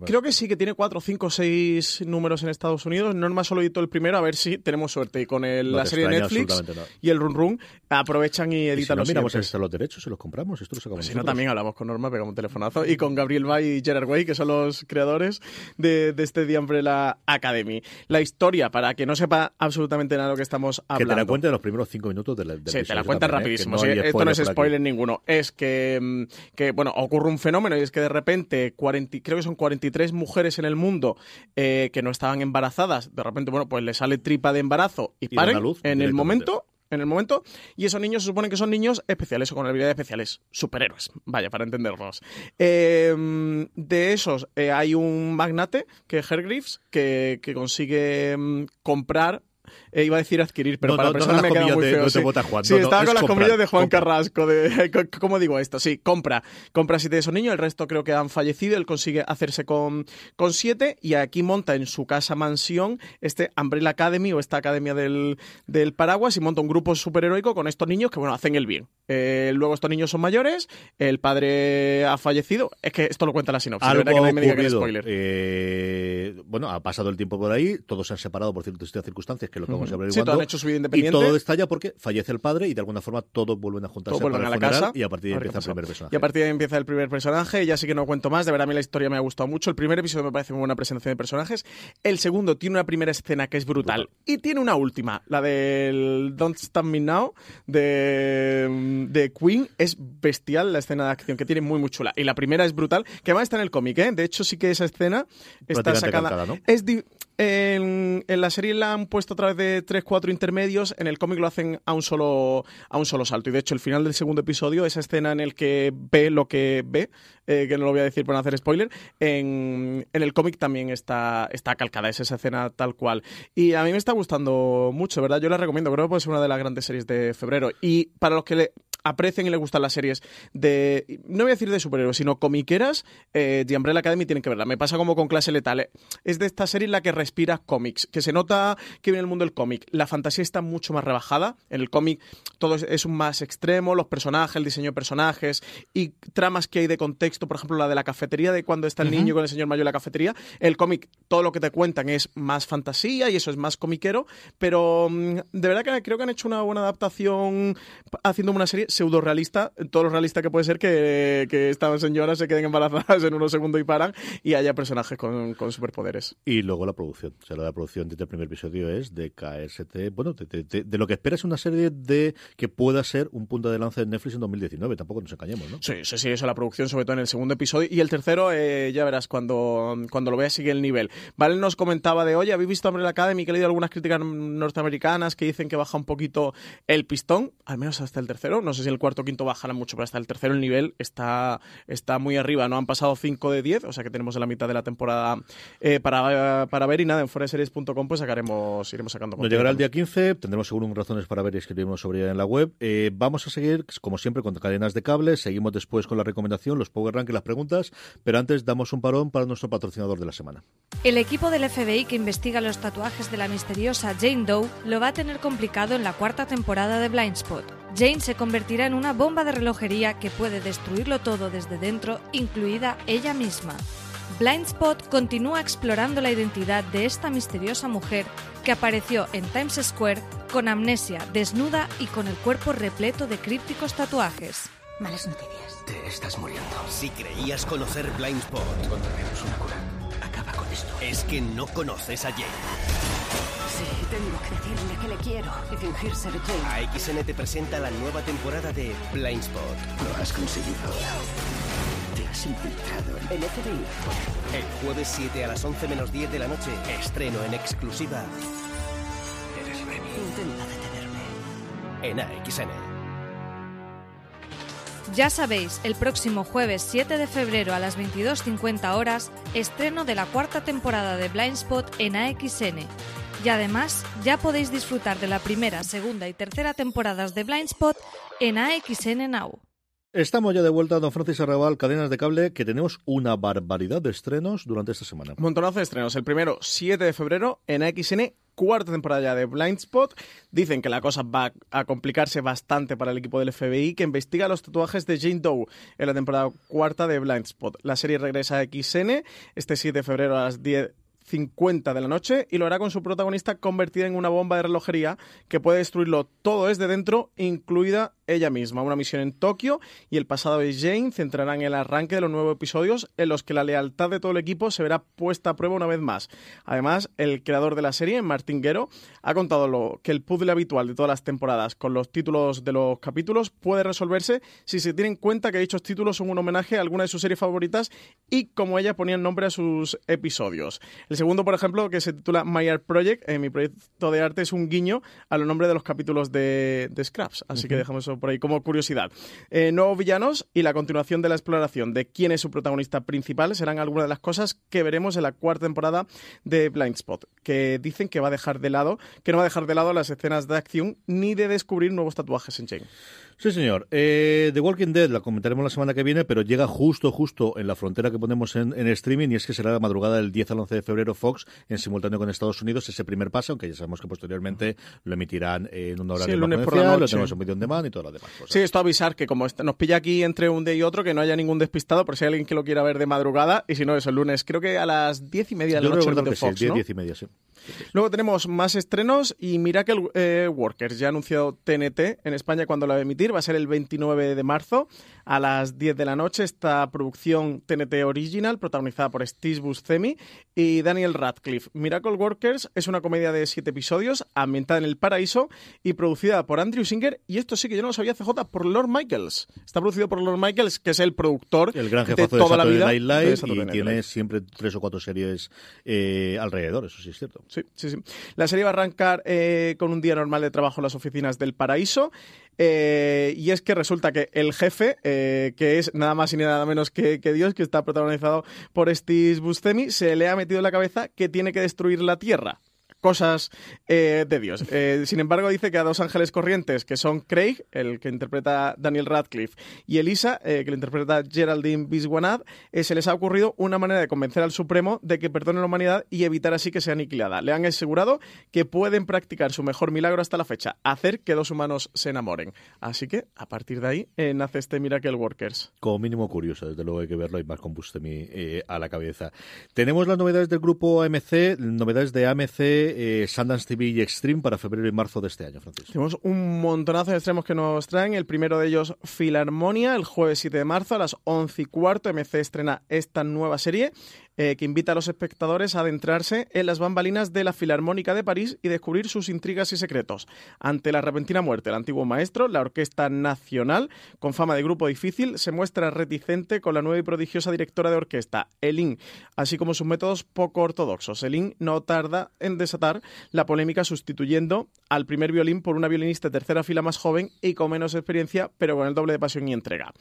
S2: Creo que sí, que tiene cuatro, cinco, seis números en Estados Unidos. Norma solo editó el primero, a ver si tenemos suerte. Y con el-
S1: No
S2: la serie de Netflix y el Run Run aprovechan y
S1: Y si
S2: editan
S1: no
S2: los
S1: miramos hasta los derechos los compramos, esto lo
S2: Pues si no, también hablamos con Norma, pegamos un telefonazo. Y con Gabriel May y Gerard Way, que son los creadores de, de este The Umbrella Academy. La historia, para que no sepa absolutamente nada de lo que estamos
S1: Que
S2: hablando.
S1: te la cuente en los primeros cinco minutos del, del
S2: Sí, te la cuentas
S1: ¿eh?
S2: rapidísimo.
S1: Que
S2: sí,
S1: hay
S2: esto no es spoiler ninguno. Es que, mm, que, bueno, ocurre un fenómeno y es que de repente, 40, creo que son 43 mujeres en el mundo eh, que no estaban embarazadas, de repente, bueno, pues le sale tripa de embarazo y
S1: Y
S2: paren en el momento. En el momento, y esos niños se supone que son niños especiales o con habilidades especiales, superhéroes, vaya, para entendernos. Eh, de esos, eh, hay un magnate, que es Hergreaves, que, que consigue mm, comprar eh, iba a decir adquirir, pero
S1: No,
S2: para
S1: no, no
S2: personas
S1: las
S2: me queda
S1: comillas
S2: muy
S1: de-
S2: feo.
S1: no te vota Juan,
S2: Sí, estaba
S1: es
S2: con las
S1: comprar,
S2: comillas de Juan
S1: comprar.
S2: Carrasco. De, ¿Cómo digo esto? Sí, compra. Compra siete de esos niños, el resto creo que han fallecido. Él consigue hacerse con, con siete y aquí monta en su casa mansión este Umbrella Academy o esta academia del, del paraguas y monta un grupo superheroico con estos niños que, bueno, hacen el bien. Eh, luego estos niños son mayores, el padre ha fallecido. Es que esto lo cuenta la sinopsis.
S1: Algo
S2: que me diga que es spoiler.
S1: eh, bueno, ha pasado el tiempo por ahí, todos se han separado por ciertas circunstancias, que es lo que vamos a hablar
S2: Sí, han hecho su vida
S1: Y
S2: independiente.
S1: todo estalla porque fallece el padre y de alguna forma todos vuelven a juntarse
S2: vuelven
S1: para
S2: a
S1: el
S2: la casa.
S1: y a partir de ahí empieza el primer personaje.
S2: Y a partir de ahí empieza el primer personaje, ya sí que no cuento más, de verdad a mí la historia me ha gustado mucho. El primer episodio me parece muy buena presentación de personajes. El segundo tiene una primera escena que es brutal.
S1: Brutal.
S2: Y tiene una última, la del Don't Stop Me Now de, de Queen. Es bestial la escena de acción, que tiene muy muy chula. Y la primera es brutal, que además está en el cómic, ¿eh? De hecho sí que esa escena está sacada.
S1: calcada, ¿no?
S2: Es en, la serie la han puesto a través de tres, cuatro intermedios. En el cómic lo hacen a un solo a un solo salto. Y de hecho, el final del segundo episodio, esa escena en el que ve lo que ve, eh, que no lo voy a decir por no hacer spoiler, en, en el cómic también está, está calcada. Es esa escena tal cual. Y a mí me está gustando mucho, ¿verdad? Yo la recomiendo. Creo que puede ser una de las grandes series de febrero. Y para los que le aprecien y les gustan las series de, no voy a decir de superhéroes, sino comiqueras, eh, The Umbrella Academy tienen que verla. Me pasa como con Clase Letal. eh. Es de esta serie en la que respira cómics, que se nota que viene el mundo del cómic. La fantasía está mucho más rebajada. En el cómic todo es, es un más extremo, los personajes, el diseño de personajes y tramas que hay de contexto, por ejemplo, la de la cafetería, de cuando está el niño con el señor mayor en la cafetería. El cómic, todo lo que te cuentan es más fantasía y eso es más comiquero, pero mm, de verdad que creo que han hecho una buena adaptación haciendo una serie pseudo realista, todo lo realista que puede ser que, que estas señoras se queden embarazadas en unos segundos y paran y haya personajes con, con superpoderes.
S1: Y luego la producción. O sea, la producción desde el primer episodio es de caerse, bueno, de, de, lo que esperas una serie de que pueda ser un punto de lanza de Netflix en 2019. Tampoco nos engañemos, ¿no?
S2: Sí, sí, sí, eso, la producción, sobre todo en el segundo episodio. Y el tercero, eh, ya verás, cuando, cuando lo veas sigue el nivel. Vale nos comentaba de, oye, ¿habéis visto Umbrella Academy? Que he leído algunas críticas norteamericanas que dicen que baja un poquito el pistón, al menos hasta el tercero. No sé si el cuarto o quinto bajará mucho, pero hasta el tercero el nivel está, está muy arriba. No han pasado 5 de 10, o sea que tenemos en la mitad de la temporada eh, para, para ver. Y nada, en foreseries.com pues sacaremos, iremos sacando.
S1: Nos llegará el día 15, tendremos seguro razones para ver y escribiremos sobre ella en la web. Eh, vamos a seguir, como siempre, con cadenas de cable. Seguimos después con la recomendación, los Power Rank y las preguntas. Pero antes damos un parón para nuestro patrocinador de la semana.
S3: El equipo del FBI que investiga los tatuajes de la misteriosa Jane Doe lo va a tener complicado en la cuarta temporada de Blindspot. Jane se convertirá en una bomba de relojería que puede destruirlo todo desde dentro, incluida ella misma. Blindspot continúa explorando la identidad de esta misteriosa mujer que apareció en Times Square con amnesia, desnuda y con el cuerpo repleto de crípticos tatuajes.
S4: Malas noticias.
S5: Te estás muriendo. Si creías conocer Blindspot,
S4: encontraremos una cura. Acaba con esto.
S5: Es que no conoces a Jane.
S4: Sí, tengo que decirle que le quiero y fingir ser Jane.
S5: AXN te presenta la nueva temporada de Blindspot.
S4: Lo has conseguido. Te has infiltrado en el FBI.
S5: El jueves 7 a las 11 menos 10 de la noche, estreno en exclusiva.
S4: Eres Remy. Intenta detenerme.
S5: En AXN.
S3: Ya sabéis, el próximo jueves 7 de febrero a las 22.50 horas, estreno de la cuarta temporada de Blindspot en AXN. Y además, ya podéis disfrutar de la primera, segunda y tercera temporadas de Blindspot en AXN Now.
S1: Estamos ya de vuelta, don Francis Arrabal, cadenas de cable, que tenemos una barbaridad de estrenos durante esta semana.
S2: Un montonazo de estrenos. El primero, 7 de febrero, en AXN, cuarta temporada ya de Blindspot. Dicen que la cosa va a complicarse bastante para el equipo del FBI, que investiga los tatuajes de Jane Doe en la temporada cuarta de Blindspot. La serie regresa a XN este 7 de febrero a las 10 50 de la noche y lo hará con su protagonista convertida en una bomba de relojería que puede destruirlo todo desde dentro, incluida ella misma. Una misión en Tokio y el pasado de Jane centrarán el arranque de los nuevos episodios en los que la lealtad de todo el equipo se verá puesta a prueba una vez más. Además, el creador de la serie, Martin Guerrero, ha contado lo, que el puzzle habitual de todas las temporadas con los títulos de los capítulos puede resolverse si se tiene en cuenta que dichos títulos son un homenaje a alguna de sus series favoritas y como ella ponía nombre a sus episodios. El segundo, por ejemplo, que se titula My Art Project, eh, mi proyecto de arte es un guiño a los nombres de los capítulos de, Scraps, así que dejamos eso por ahí como curiosidad. Eh, nuevos villanos y la continuación de la exploración de quién es su protagonista principal serán algunas de las cosas que veremos en la cuarta temporada de Blindspot, que dicen que va a dejar de lado, que no va a dejar de lado las escenas de acción ni de descubrir nuevos tatuajes en Jane.
S1: Sí, señor. Eh, The Walking Dead la comentaremos la semana que viene, pero llega justo, justo en la frontera que ponemos en, streaming y es que será la madrugada del 10 al 11 de febrero Fox en simultáneo con Estados Unidos ese primer paso, aunque ya sabemos que posteriormente lo emitirán en una hora
S2: sí,
S1: de
S2: lunes por la noche.
S1: lo tenemos en video on demand y todas las demás cosas.
S2: Sí, esto avisar que como nos pilla aquí entre un día y otro, que no haya ningún despistado, por si hay alguien que lo quiera ver de madrugada, y si no, es el lunes, creo que a las 10 y media de la noche de Fox,
S1: sí, 10, y media, sí.
S2: Luego tenemos más estrenos y Miracle eh, Workers, ya ha anunciado TNT en España cuando la va a emitir, va a ser el 29 de marzo a las 10 de la noche. Esta producción TNT Original, protagonizada por Steve Buscemi y Daniel Radcliffe. Miracle Workers es una comedia de siete episodios ambientada en el paraíso y producida por Andrew Singer. Y esto sí que yo no lo sabía, CJ, por Lord Michaels. Está producido por Lord Michaels, que es el productor
S1: el gran
S2: de toda la vida
S1: Live, y tiene siempre tres o cuatro series eh, alrededor, eso sí es cierto.
S2: Sí, sí, sí. La serie va a arrancar eh, con un día normal de trabajo en las oficinas del paraíso. Eh, y es que resulta que el jefe, eh, que es nada más y nada menos que, Dios, que está protagonizado por Steve Buscemi, se le ha metido en la cabeza que tiene que destruir la Tierra cosas eh, de Dios. Eh, sin embargo, dice que a dos ángeles corrientes, que son Craig, el que interpreta Daniel Radcliffe, y Elisa, eh, que le interpreta Geraldine Biswanad, se les ha ocurrido una manera de convencer al Supremo de que perdone la humanidad y evitar así que sea aniquilada. Le han asegurado que pueden practicar su mejor milagro hasta la fecha, hacer que dos humanos se enamoren. Así que, a partir de ahí, nace este Miracle Workers.
S1: Como mínimo curioso, desde luego hay que verlo, hay más con a la cabeza. Tenemos las novedades del grupo AMC, novedades de AMC eh, Sundance TV y Extreme para febrero y marzo de este año, Francisco?
S2: Tenemos un montonazo de extremos que nos traen. El primero de ellos, Filarmonia, el jueves 7 de marzo a las 11 y cuarto. MC estrena esta nueva serie eh, que invita a los espectadores a adentrarse en las bambalinas de la Filarmónica de París y descubrir sus intrigas y secretos. Ante la repentina muerte del antiguo maestro, la Orquesta Nacional, con fama de grupo difícil, se muestra reticente con la nueva y prodigiosa directora de orquesta, Elin, así como sus métodos poco ortodoxos. Elin no tarda en desatar la polémica sustituyendo al primer violín por una violinista de tercera fila más joven y con menos experiencia, pero con el doble de pasión y entrega.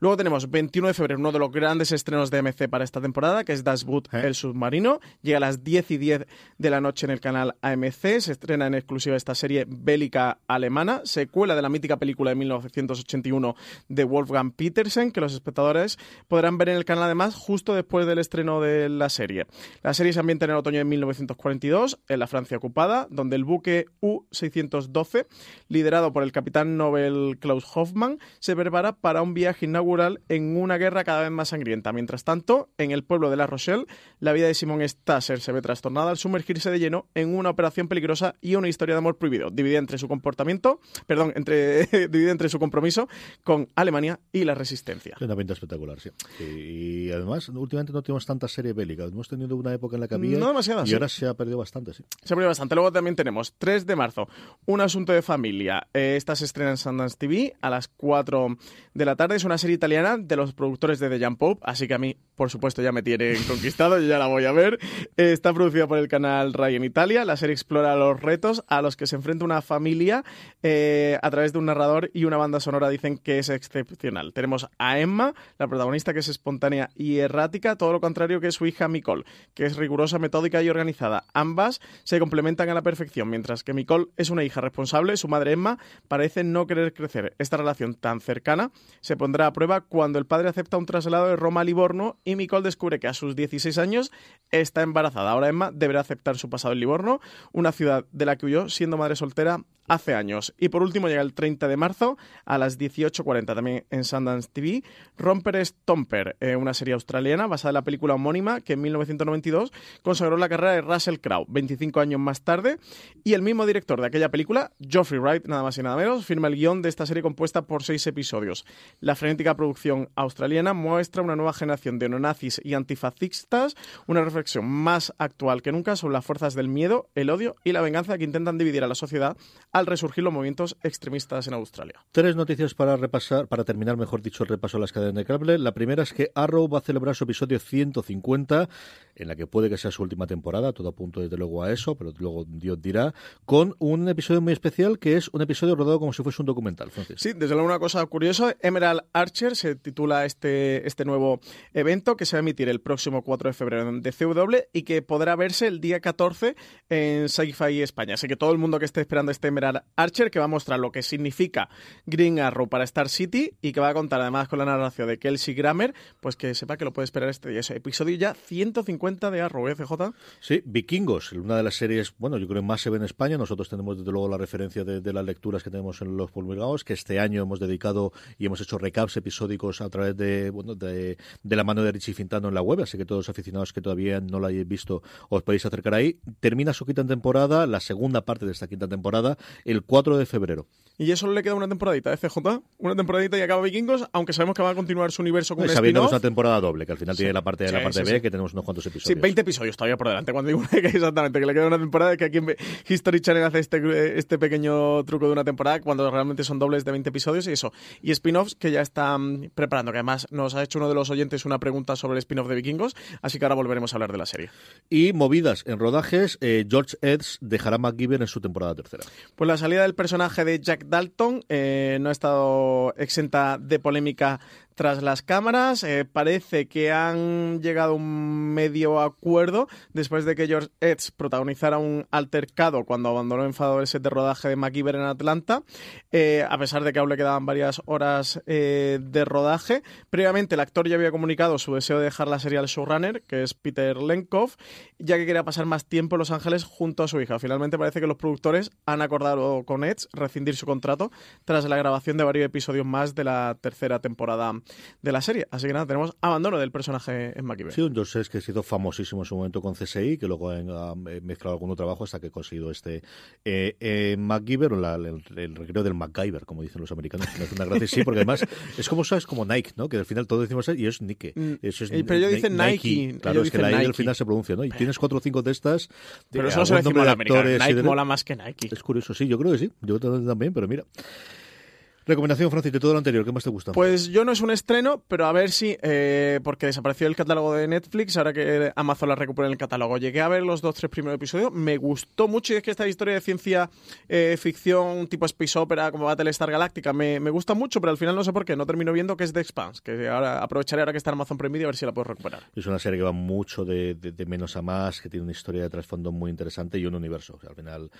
S2: Luego tenemos 21 de febrero, uno de los grandes estrenos de MC para esta temporada, que es Das Boot,
S1: ¿Eh?
S2: el submarino. Llega a las 10 y 10 de la noche en el canal AMC. Se estrena en exclusiva esta serie bélica alemana, secuela de la mítica película de 1981 de Wolfgang Petersen, que los espectadores podrán ver en el canal además justo después del estreno de la serie. La serie se ambienta en el otoño de 1942, en la Francia ocupada, donde el buque U-612, liderado por el capitán Nobel Klaus Hoffmann, se prepara para un viaje inaugural en una guerra cada vez más sangrienta. Mientras tanto, en el pueblo de La Rochelle, la vida de Simon Stasser se ve trastornada al sumergirse de lleno en una operación peligrosa y una historia de amor prohibido, dividida entre su comportamiento, perdón, entre, dividida entre su compromiso con Alemania y la resistencia.
S1: Tiene una pinta espectacular, sí. Y, y además, últimamente no tenemos tanta serie bélica. Hemos tenido una época en la que había.
S2: No demasiadas,
S1: Y
S2: sí.
S1: ahora se ha perdido bastante, sí.
S2: Se abre bastante. Luego también tenemos 3 de marzo, un asunto de familia. Eh, esta se estrena en Sundance TV a las 4 de la tarde. Es una serie italiana de los productores de The Jump Pope, así que a mí, por supuesto, ya me tienen conquistado, yo ya la voy a ver. Está producida por el canal Rai en Italia. La serie explora los retos a los que se enfrenta una familia eh, a través de un narrador y una banda sonora, dicen que es excepcional. Tenemos a Emma, la protagonista, que es espontánea y errática, todo lo contrario que su hija Nicole, que es rigurosa, metódica y organizada. Ambas se complementan a la perfección, mientras que Nicole es una hija responsable, su madre Emma parece no querer crecer. Esta relación tan cercana se pondrá a prueba cuando el padre acepta un traslado de Roma a Livorno y Nicole descubre que a sus 16 años está embarazada. Ahora Emma deberá aceptar su pasado en Livorno, una ciudad de la que huyó siendo madre soltera hace años. Y por último llega el 30 de marzo a las 18.40 también en Sundance TV, Romper Stomper, eh, una serie australiana basada en la película homónima que en 1992 consagró la carrera de Russell Crowe, 25 años más tarde, y el mismo director de aquella película, Geoffrey Wright, nada más y nada menos, firma el guion de esta serie compuesta por seis episodios. La frenética producción australiana muestra una nueva generación de neonazis y antifascistas, una reflexión más actual que nunca sobre las fuerzas del miedo, el odio y la venganza que intentan dividir a la sociedad al resurgir los movimientos extremistas en Australia.
S1: Tres noticias para repasar, para terminar, mejor dicho, el repaso a las cadenas de cable. La primera es que Arrow va a celebrar su episodio 150, en la que puede que sea su última temporada, todo apunto desde luego a eso, pero luego Dios dirá, con un episodio muy especial que es un episodio rodado como si fuese un documental, Francis.
S2: Sí, desde luego una cosa curiosa, Emerald Archer se titula este, este nuevo evento que se va a emitir el próximo 4 de febrero en DCW y que podrá verse el día 14 en Sci-Fi España. Así que todo el mundo que esté esperando este Emerald Archer, que va a mostrar lo que significa Green Arrow para Star City y que va a contar además con la narración de Kelsey Grammer, pues que sepa que lo puede esperar este día. Episodio ya 150 de Arrow, ¿eh, CJ?
S1: Sí, Vikingos, una de las series, bueno, yo creo que más se ve en España. Nosotros tenemos desde luego la referencia de, de las lecturas que tenemos en los publicados, que este año hemos dedicado y hemos hecho recaps episódicos a través de, bueno, de, de la mano de Richie Fintano en la web, así que todos los aficionados que todavía no lo hayáis visto os podéis acercar ahí. Termina su quinta temporada, la segunda parte de esta quinta temporada, el 4 de febrero.
S2: Y solo le queda una temporadita de CJ, una temporadita y acaba Vikingos, aunque sabemos que va a continuar su universo con un
S1: Sabiendo que es una temporada doble, que al final tiene la parte de la parte
S2: sí,
S1: B, que tenemos unos cuantos
S2: Sí,
S1: episodios.
S2: 20 episodios todavía por delante. Cuando digo que exactamente que le queda una temporada, que aquí en History Channel hace este, este pequeño truco de una temporada cuando realmente son dobles de 20 episodios y eso. Y spin-offs que ya están preparando, que además nos ha hecho uno de los oyentes una pregunta sobre el spin-off de Vikingos, así que ahora volveremos a hablar de la serie.
S1: Y movidas en rodajes, eh, George Edds dejará MacGyver en su temporada tercera.
S2: Pues la salida del personaje de Jack Dalton eh, no ha estado exenta de polémica tras las cámaras. Eh, parece que han llegado a un medio acuerdo después de que George Edds protagonizara un altercado cuando abandonó enfadado el de rodaje de MacGyver en Atlanta, eh, a pesar de que aún le quedaban varias horas eh, de rodaje. Previamente el actor ya había comunicado su deseo de dejar la serie al showrunner, que es Peter Lenkov, ya que quería pasar más tiempo en Los Ángeles junto a su hija. Finalmente parece que los productores han acordado con Edge rescindir su contrato tras la grabación de varios episodios más de la tercera temporada de la serie. Así que nada, tenemos abandono del personaje en MacGyver.
S1: Sí, un George que se hizo famosísimo en su momento con CSI, que luego ha mezclado algún otro trabajo hasta que ha conseguido este eh, eh, MacGyver, o la, el, el, recreo del MacGyver, como dicen los americanos. Me hace una gracia, sí, porque además es como, ¿sabes? Como Nike, ¿no? Que al final todos decimos y es Nike.
S2: Mm,
S1: Eso es
S2: eh, pero ellos dicen Nike.
S1: Nike. Claro,
S2: ellos
S1: es que la I
S2: Nike.
S1: al final se pronuncia, ¿no? Y tienes cuatro o cinco de estas.
S2: Pero eso no se lo decimos
S1: de actores y
S2: Nike
S1: de-
S2: mola más que Nike.
S1: Es curioso, sí, yo creo que sí. Yo también, pero mira. Recomendación, Francis, de todo lo anterior, ¿qué más te gusta?
S2: Pues yo no es un estreno, pero a ver si, eh, porque desapareció el catálogo de Netflix, ahora que Amazon la recupera en el catálogo. Llegué a ver los dos, tres primeros episodios, me gustó mucho y es que esta historia de ciencia eh, ficción tipo space opera como Battlestar Galáctica me, me gusta mucho, pero al final no sé por qué, no termino viendo que es The Expanse, que ahora aprovecharé ahora que está en Amazon Prime Video a ver si la puedo recuperar.
S1: Es una serie que va mucho de, de- de menos a más, que tiene una historia de trasfondo muy interesante y un universo. O sea, al final,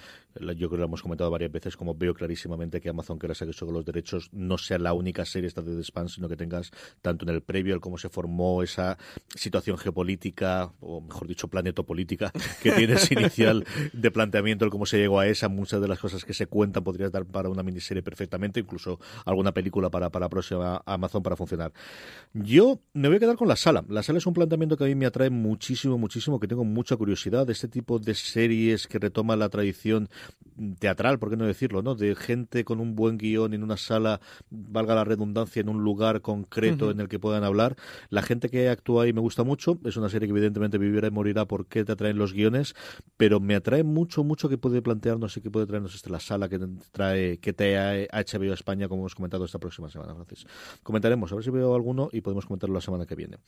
S1: yo creo que lo hemos comentado varias veces, como veo clarísimamente que Amazon quiere sacar sobre los derechos, no sea la única serie esta de The sino que tengas tanto en el previo, el cómo se formó esa situación geopolítica, o mejor dicho, planetopolítica, que tienes inicial de planteamiento, el cómo se llegó a esa, muchas de las cosas que se cuentan podrías dar para una miniserie perfectamente, incluso alguna película para, para próxima Amazon para funcionar. Yo me voy a quedar con la sala. La sala es un planteamiento que a mí me atrae muchísimo, muchísimo, que tengo mucha curiosidad de este tipo de series que retoma la tradición teatral, por qué no decirlo, ¿no? De gente con un buen guion en una sala, valga la redundancia, en un lugar concreto en el que puedan hablar. La gente que actúa ahí me gusta mucho. Es una serie que evidentemente vivirá y morirá porque te atraen los guiones, pero me atrae mucho, mucho que puede plantearnos y que puede traernos este, la sala que trae, que trae HBO a España, como hemos comentado esta próxima semana, Francis. Comentaremos, a ver si veo alguno y podemos comentarlo la semana que viene.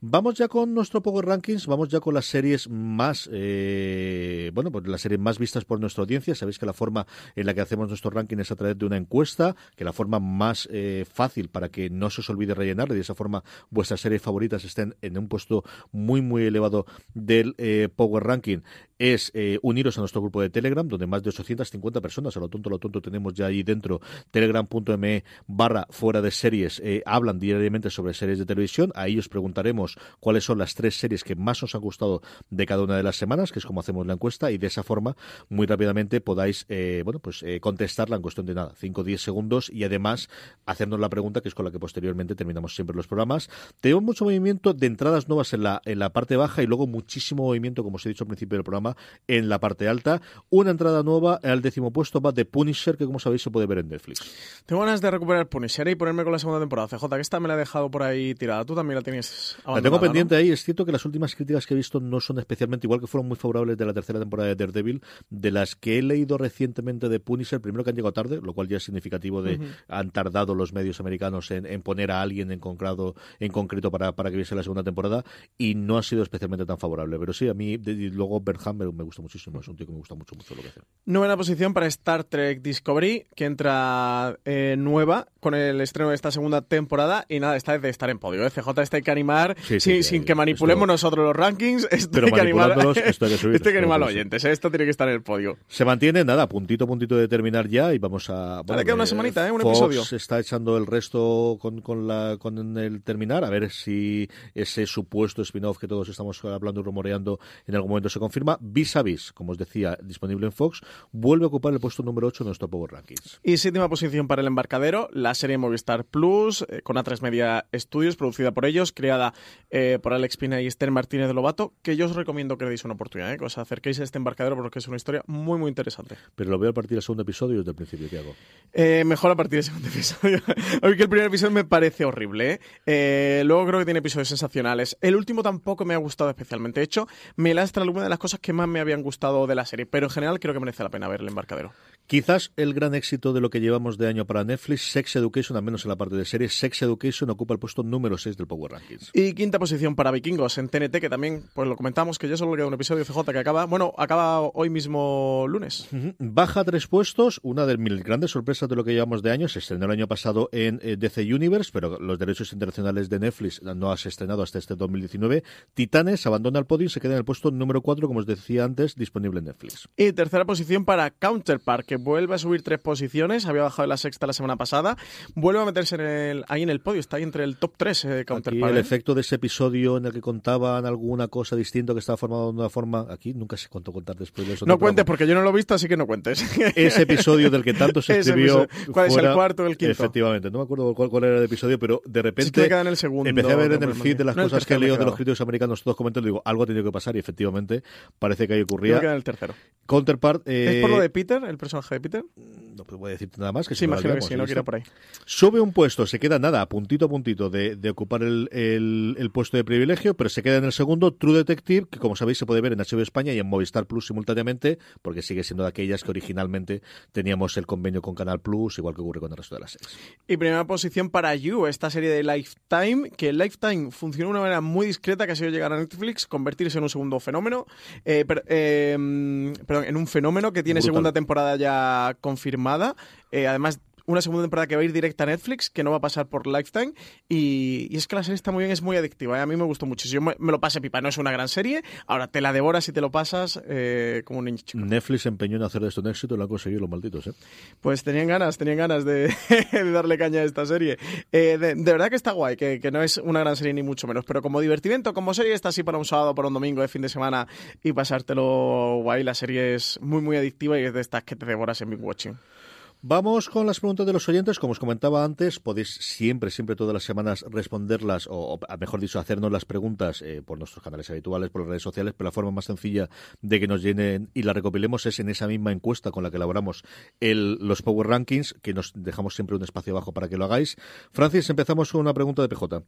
S1: Vamos ya con nuestro Power Rankings, vamos ya con las series más, eh, bueno, pues las series más vistas por nuestra audiencia. Sabéis que la forma en la que hacemos nuestro ranking es a través de una encuesta, que la forma más eh, fácil para que no se os olvide rellenar y de esa forma vuestras series favoritas estén en un puesto muy, muy elevado del eh, Power Ranking es eh, uniros a nuestro grupo de Telegram, donde más de 850 personas, a lo tonto, a lo tonto, tenemos ya ahí dentro, telegram.me barra fuera de series, eh, hablan diariamente sobre series de televisión. Ahí os preguntaremos cuáles son las tres series que más os han gustado de cada una de las semanas, que es como hacemos la encuesta, y de esa forma, muy rápidamente podáis, eh, bueno, pues contestarla en cuestión de nada, 5 o 10 segundos, y además hacernos la pregunta, que es con la que posteriormente terminamos siempre los programas. Tenemos mucho movimiento de entradas nuevas en la, en la parte baja y luego muchísimo movimiento, como os he dicho al principio del programa, en la parte alta. Una entrada nueva al décimo puesto va de Punisher, que como sabéis se puede ver en Netflix.
S2: Tengo ganas de recuperar Punisher y ponerme con la segunda temporada. CJ, que esta me la he dejado por ahí tirada. Tú también la tienes
S1: La tengo
S2: ¿no?
S1: pendiente ahí. Es cierto que las últimas críticas que he visto no son especialmente, igual que fueron muy favorables de la tercera temporada de Daredevil, de las que he leído recientemente de Punisher, primero que han llegado tarde, lo cual ya es significativo de han tardado los medios americanos en, en poner a alguien en concreto, en concreto para, para que viese la segunda temporada y no ha sido especialmente tan favorable. Pero sí, a mí, de- luego Bernham me, me gusta muchísimo, es un tío que me gusta mucho, mucho lo que hace.
S2: Novena posición para Star Trek Discovery, que entra eh, nueva con el estreno de esta segunda temporada. Y nada, esta es de estar en podio. ¿eh? CJ, esta hay que animar
S1: Sí, sí,
S2: sin,
S1: sí,
S2: sin
S1: sí.
S2: que manipulemos
S1: Esto-
S2: nosotros los rankings. Esto
S1: Pero
S2: hay que animar,
S1: esto hay que subir,
S2: esto hay que
S1: esto
S2: animar a los oyentes. ¿eh? Esto tiene que estar en el podio.
S1: Se mantiene, nada, puntito a puntito de terminar ya y vamos a...
S2: Ahora queda una semanita, ¿eh? Un
S1: Fox
S2: episodio.
S1: está echando el resto con, con, la, con el terminar, a ver si ese supuesto spin-off que todos estamos hablando y rumoreando en algún momento se confirma. Vis a vis, como os decía, disponible en Fox, vuelve a ocupar el puesto número 8 en nuestro Power Rankings.
S2: Y séptima posición para El Embarcadero, la serie Movistar Plus, eh, con A3 Media Studios, producida por ellos, creada eh, por Alex Pina y Esther Martínez de Lobato, que yo os recomiendo que le deis una oportunidad, ¿eh? que os acerquéis a este embarcadero porque es una historia muy, muy interesante.
S1: Pero lo veo a partir del segundo episodio desde el principio, ¿qué hago?
S2: Eh, mejor a partir del segundo episodio. Aunque el primer episodio me parece horrible. ¿eh? Eh, luego creo que tiene episodios sensacionales. El último tampoco me ha gustado especialmente. De hecho, me lastra alguna de las cosas que más me habían gustado de la serie. Pero en general creo que merece la pena ver el embarcadero.
S1: Quizás el gran éxito de lo que llevamos de año para Netflix, Sex Education, al menos en la parte de series, Sex Education ocupa el puesto número 6 del Power Rankings.
S2: Y quinta posición para Vikingos en TNT, que también, pues lo comentamos, que ya solo queda un episodio CJ que acaba, bueno, acaba hoy mismo lunes.
S1: Ujú. Baja tres puestos, una de mis grandes sorpresas de lo que llevamos de año. Se estrenó el año pasado en eh, DC Universe, pero los derechos internacionales de Netflix no has estrenado hasta este 2019. Titanes abandona el podio y se queda en el puesto número 4, como os decía antes, disponible en Netflix.
S2: Y tercera posición para Counterpart, que vuelve a subir tres posiciones, había bajado de la sexta la semana pasada, vuelve a meterse en el, ahí en el podio, está ahí entre el top 3 eh, Counterpart.
S1: el
S2: ¿eh?
S1: efecto de ese episodio en el que contaban alguna cosa distinta que estaba formado de una forma, aquí nunca sé cuánto contar después de eso.
S2: No cuentes porque yo no lo he visto, así que no cuentes.
S1: Ese episodio del que tanto se escribió.
S2: ¿Cuál es el
S1: fuera-
S2: cuarto o el quinto?
S1: Efectivamente, no me acuerdo cuál, cuál era el episodio, pero de
S2: Sí
S1: repente
S2: que me queda en el segundo.
S1: empecé a ver en el feed de las
S2: no,
S1: cosas que leído de los críticos americanos todos comentando, digo, algo ha tenido que pasar y efectivamente parece que ahí ocurría.
S2: queda en el tercero.
S1: Counterpart. eh,
S2: ¿Es por lo de Peter, el personaje de Peter?
S1: No puedo decirte nada más. Que
S2: Sí, imagino que sí, no quiero por ahí.
S1: Sube un puesto, se queda nada, puntito a puntito de, de ocupar el, el- el puesto de privilegio, pero se queda en el segundo True Detective, que como sabéis se puede ver en HBO España y en Movistar Plus simultáneamente, porque sigue siendo de aquellas que originalmente teníamos el convenio con Canal Plus, igual que ocurre con el resto de las series.
S2: Y primera posición para You, esta serie de Lifetime, que Lifetime funciona de una manera muy discreta, que ha sido llegar a Netflix, convertirse en un segundo fenómeno, eh, per- eh, mm, perdón, en un fenómeno que tiene
S1: Brutal.
S2: segunda temporada ya confirmada. Eh, además, una segunda temporada que va a ir directa a Netflix, que no va a pasar por Lifetime. Y, y es que la serie está muy bien, es muy adictiva. ¿eh? A mí me gustó mucho. Yo me, me lo pasé pipa, no es una gran serie. Ahora te la devoras y te lo pasas eh, como un niño chico.
S1: Netflix empeñó en hacer de esto un éxito y lo han conseguido los malditos, ¿eh?
S2: Pues tenían ganas, tenían ganas de, de darle caña a esta serie. Eh, de, de verdad que está guay, que, que no es una gran serie ni mucho menos, pero como divertimento, como serie está así para un sábado, para un domingo de fin de semana y pasártelo guay. La serie es muy, muy adictiva y es de estas que te devoras en Big Watching.
S1: Vamos con las preguntas de los oyentes. Como os comentaba antes, podéis siempre, siempre todas las semanas responderlas, o, o, mejor dicho, hacernos las preguntas eh, por nuestros canales habituales, por las redes sociales, pero la forma más sencilla de que nos llenen y las recopilemos es en esa misma encuesta con la que elaboramos el, los Power Rankings, que nos dejamos siempre un espacio abajo para que lo hagáis. Francis, empezamos con una pregunta de PJ.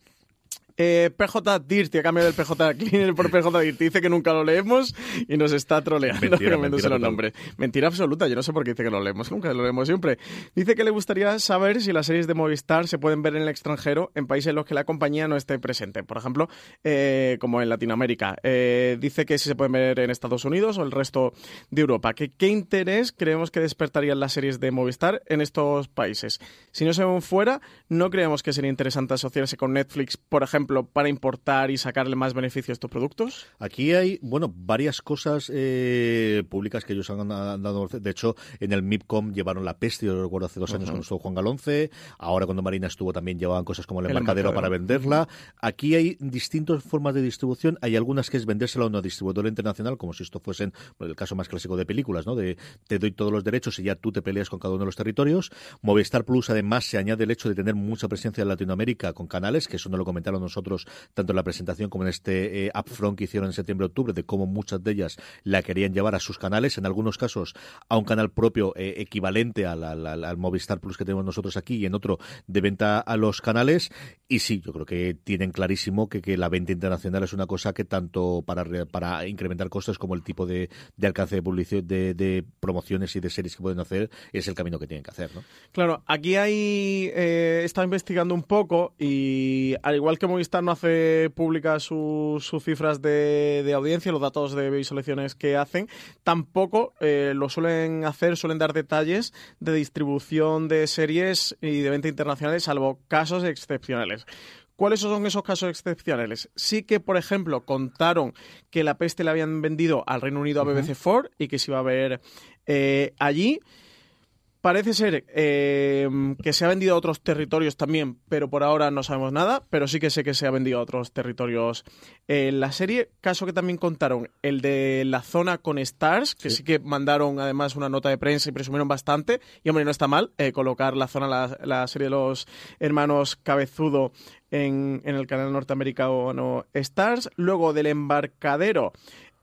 S2: Eh, PJ Dirty, a cambio del PJ Cleaner por PJ Dirty, dice que nunca lo leemos y nos está troleando
S1: Mentira,
S2: los nombres. Mentira absoluta, yo no sé por qué dice que lo leemos, nunca lo leemos siempre. Dice que le gustaría saber si las series de Movistar se pueden ver en el extranjero, en países en los que la compañía no esté presente. Por ejemplo, eh, como en Latinoamérica. Eh, dice que si se pueden ver en Estados Unidos o el resto de Europa. ¿Qué, ¿Qué interés creemos que despertarían las series de Movistar en estos países? Si no se ven fuera, no creemos que sería interesante asociarse con Netflix, por ejemplo, para importar y sacarle más beneficio a estos productos.
S1: Aquí hay, bueno, varias cosas eh, públicas que ellos han, han dado. De hecho, en el MIPCOM llevaron la peste, yo recuerdo hace dos años cuando estuvo Juan Galonce. Ahora cuando Marina estuvo también llevaban cosas como el,
S2: El
S1: embarcadero,
S2: embarcadero.
S1: para venderla. Aquí hay distintas formas de distribución. Hay algunas que es vendérsela a una distribuidora internacional, como si esto fuesen bueno, el caso más clásico de películas, ¿no? De te doy todos los derechos y ya tú te peleas con cada uno de los territorios. Movistar Plus, además, se añade el hecho de tener mucha presencia en Latinoamérica con canales, que eso no lo comentaron nosotros tanto en la presentación como en este eh, upfront que hicieron en septiembre-octubre, de cómo muchas de ellas la querían llevar a sus canales, en algunos casos a un canal propio eh, equivalente al, al- al- Movistar Plus que tenemos nosotros aquí y en otro de venta a los canales. Y sí, yo creo que tienen clarísimo que, que la venta internacional es una cosa que tanto para, para incrementar costes como el tipo de, de alcance de publicidad, de, de promociones y de series que pueden hacer, es el camino que tienen que hacer, ¿no?
S2: Claro, aquí hay. Eh, estado investigando un poco y al igual que Movistar no hace públicas sus, sus cifras de, de audiencia, los datos de visualizaciones que hacen, tampoco eh, lo suelen hacer, suelen dar detalles de distribución de series y de venta internacionales, salvo casos excepcionales. ¿Cuáles son esos casos excepcionales? Sí que, por ejemplo, contaron que la peste le habían vendido al Reino Unido a BBC Four y que se iba a ver eh, allí. Parece ser eh, que se ha vendido a otros territorios también, pero por ahora no sabemos nada, pero sí que sé que se ha vendido a otros territorios en la serie. Caso que también contaron, el de la zona con Stars, que sí, que mandaron además una nota de prensa y presumieron bastante. Y hombre, no está mal eh, colocar la zona, la, la serie de los hermanos Cabezudo en, en el canal norteamericano Stars. Luego del embarcadero.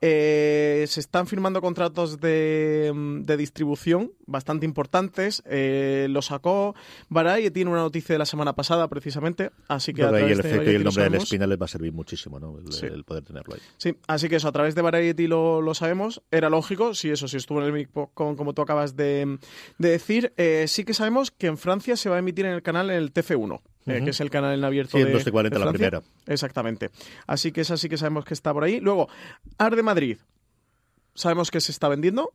S2: Eh, se están firmando contratos de, de distribución bastante importantes. Eh, lo sacó Variety tiene una noticia de la semana pasada, precisamente. Así que a
S1: que ahí el efecto y el nombre del espina les va a servir muchísimo, ¿no? El,
S2: Sí.
S1: el poder tenerlo ahí.
S2: Sí, así que eso, a través de Variety lo, lo sabemos. Era lógico, si eso, si estuvo en el MIPCOM, como tú acabas de, de decir. Eh, sí que sabemos que en Francia se va a emitir en el canal en el TF1, eh, que es el canal en abierto
S1: Sí, en
S2: de,
S1: 1240
S2: de
S1: la primera.
S2: Exactamente. Así que esa sí que sabemos que está por ahí. Luego, Ar de Madrid. Sabemos que se está vendiendo.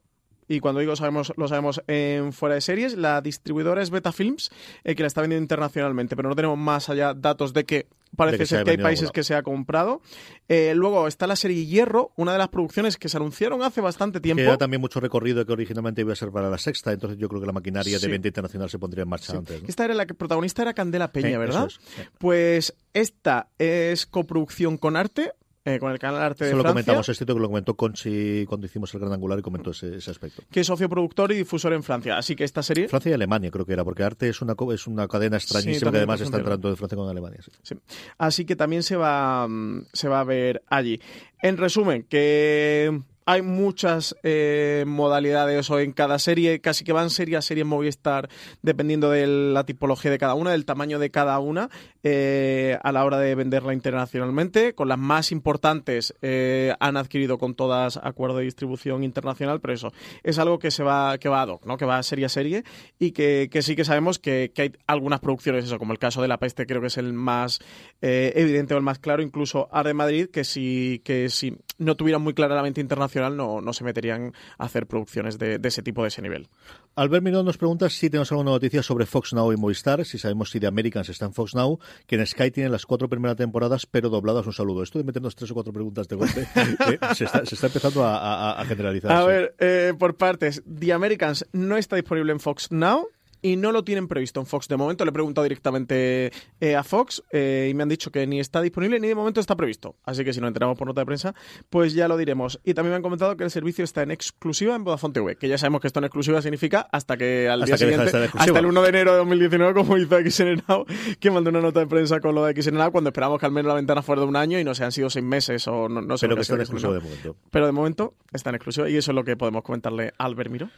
S2: Y cuando digo sabemos, lo sabemos en fuera de series. La distribuidora es Beta Films, eh, que la está vendiendo internacionalmente, pero no tenemos más allá datos de que parece
S1: que
S2: ser que hay países que se ha comprado. Eh, luego está la serie Hierro, una de las producciones que se anunciaron hace bastante tiempo.
S1: Que era también mucho recorrido que originalmente iba a ser para la sexta, entonces yo creo que la maquinaria
S2: Sí.
S1: de venta internacional se pondría en marcha
S2: Sí.
S1: antes. ¿no?
S2: Esta era la que protagonista era Candela Peña,
S1: Sí,
S2: ¿verdad?
S1: es.
S2: Pues esta es coproducción con Arte, eh, con el canal Arte de
S1: Eso lo
S2: Francia,
S1: comentamos, es cierto que lo comentó Conchi cuando hicimos el Gran Angular y comentó ese, ese aspecto.
S2: que es socio productor y difusor en Francia. Así que esta serie
S1: Francia y Alemania creo que era, porque Arte es una, es una cadena extrañísima que además está entrando de Francia con Alemania. sí.
S2: Sí. Así que también se va, mm, se va a ver allí. En resumen, que hay muchas eh, modalidades o en cada serie, casi que van serie a serie en Movistar, dependiendo de la tipología de cada una, del tamaño de cada una, eh, a la hora de venderla internacionalmente. Con las más importantes eh, han adquirido con todas acuerdo de distribución internacional, pero eso es algo que se va, que va ad hoc, ¿no? que va serie a serie y que, sí que sabemos que, hay algunas producciones, eso, como el caso de La Peste, creo que es el más eh, evidente o el más claro, incluso Arde Madrid, que si, que si no tuvieran muy clara la mente internacional no, no se meterían a hacer producciones de, de ese tipo, de ese nivel.
S1: Albert Mirón nos pregunta si tenemos alguna noticia sobre Fox Now y Movistar, si sabemos si The Americans está en Fox Now, que en Sky tiene las cuatro primeras temporadas, pero dobladas. Un saludo. Esto de meternos tres o cuatro preguntas de golpe eh, se, está, se está empezando a, a- a generalizar.
S2: A
S1: sí.
S2: ver, eh, por partes. The Americans no está disponible en Fox Now y no lo tienen previsto en Fox. De momento le he preguntado directamente eh, a Fox eh, y me han dicho que ni está disponible ni de momento está previsto. Así que si nos enteramos por nota de prensa, pues ya lo diremos. Y también me han comentado que el servicio está en exclusiva en Vodafone TV, que ya sabemos que esto en exclusiva significa hasta que al
S1: Hasta
S2: día
S1: que de
S2: siguiente,
S1: exclusiva.
S2: hasta el 1 de enero de 2019, como hizo XNNOW, que mandó una nota de prensa con lo de XNNOW cuando esperamos que al menos la ventana fuera de un año y no se han sido seis meses o no, no sé
S1: Pero que está en
S2: XNNOW.
S1: de momento.
S2: Pero de momento está en exclusiva y eso es lo que podemos comentarle a Albert Miro.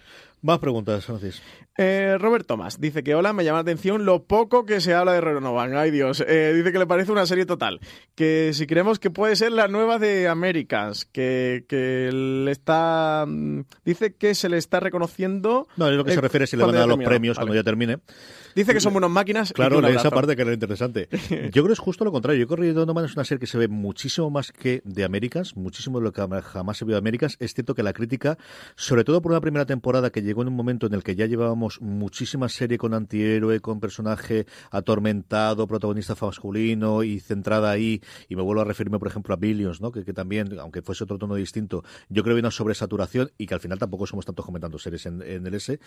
S1: Más preguntas, Francis.
S2: Eh, Robert Thomas dice que hola, me llama la atención lo poco que se habla de Renovan. Ay Dios, Eh, dice que le parece una serie total. Que si creemos que puede ser la nueva de Americans, que, que le está. mm, Dice que se le está reconociendo.
S1: No, es lo que
S2: eh,
S1: se refiere si le van a dar los premios
S2: Vale.
S1: cuando ya termine.
S2: Dice que son buenas máquinas.
S1: Claro, esa parte que era interesante. Yo creo que es justo lo contrario. Yo creo que Donovan es una serie que se ve muchísimo más que de Américas, muchísimo de lo que jamás se vio de Américas. Es cierto que la crítica, sobre todo por una primera temporada que llegó en un momento en el que ya llevábamos muchísima serie con antihéroe, con personaje atormentado, protagonista masculino y centrada ahí, y me vuelvo a referirme, por ejemplo, a Billions, ¿no? que, que también, aunque fuese otro tono distinto, yo creo que hay una sobresaturación y que al final tampoco somos tantos comentando series en, en el S.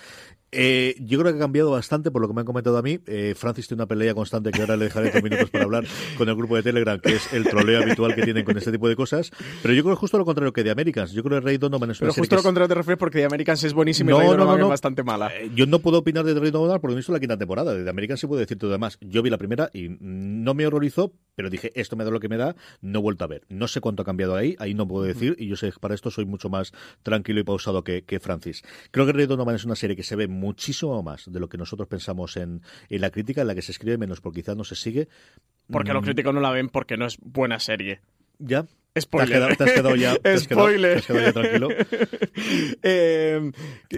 S1: Eh, yo creo que ha cambiado bastante por lo que me han comentado a mí. Eh, Francis tiene una pelea constante que ahora le dejaré dos minutos para hablar con el grupo de Telegram, que es el troleo habitual que tienen con este tipo de cosas. Pero yo creo que justo lo contrario que de Americans. Yo creo que Ray Donovan es una
S2: Pero justo lo contrario te refieres porque The Americans es buenísimo
S1: No,
S2: y Ray
S1: no,
S2: Donovan
S1: no, no.
S2: es bastante mala.
S1: Eh, Yo no puedo opinar de Ray Donovan porque he visto la quinta temporada. De American sí puedo decir todo demás. Yo vi la primera y no me horrorizó, pero dije, esto me da lo que me da, no he vuelto a ver. No sé cuánto ha cambiado ahí, ahí no puedo decir, y yo sé que para esto soy mucho más tranquilo y pausado que, que Francis. Creo que Ray Donovan es una serie que se ve muchísimo más de lo que nosotros pensamos en, en la crítica, en la que se escribe menos porque quizás no se sigue.
S2: Porque los
S1: Mm,
S2: críticos no la ven porque no es buena serie.
S1: Ya. Te has
S2: Spoiler.
S1: quedado, te has quedado ya.
S2: Spoiler.
S1: ya tranquilo.
S2: eh,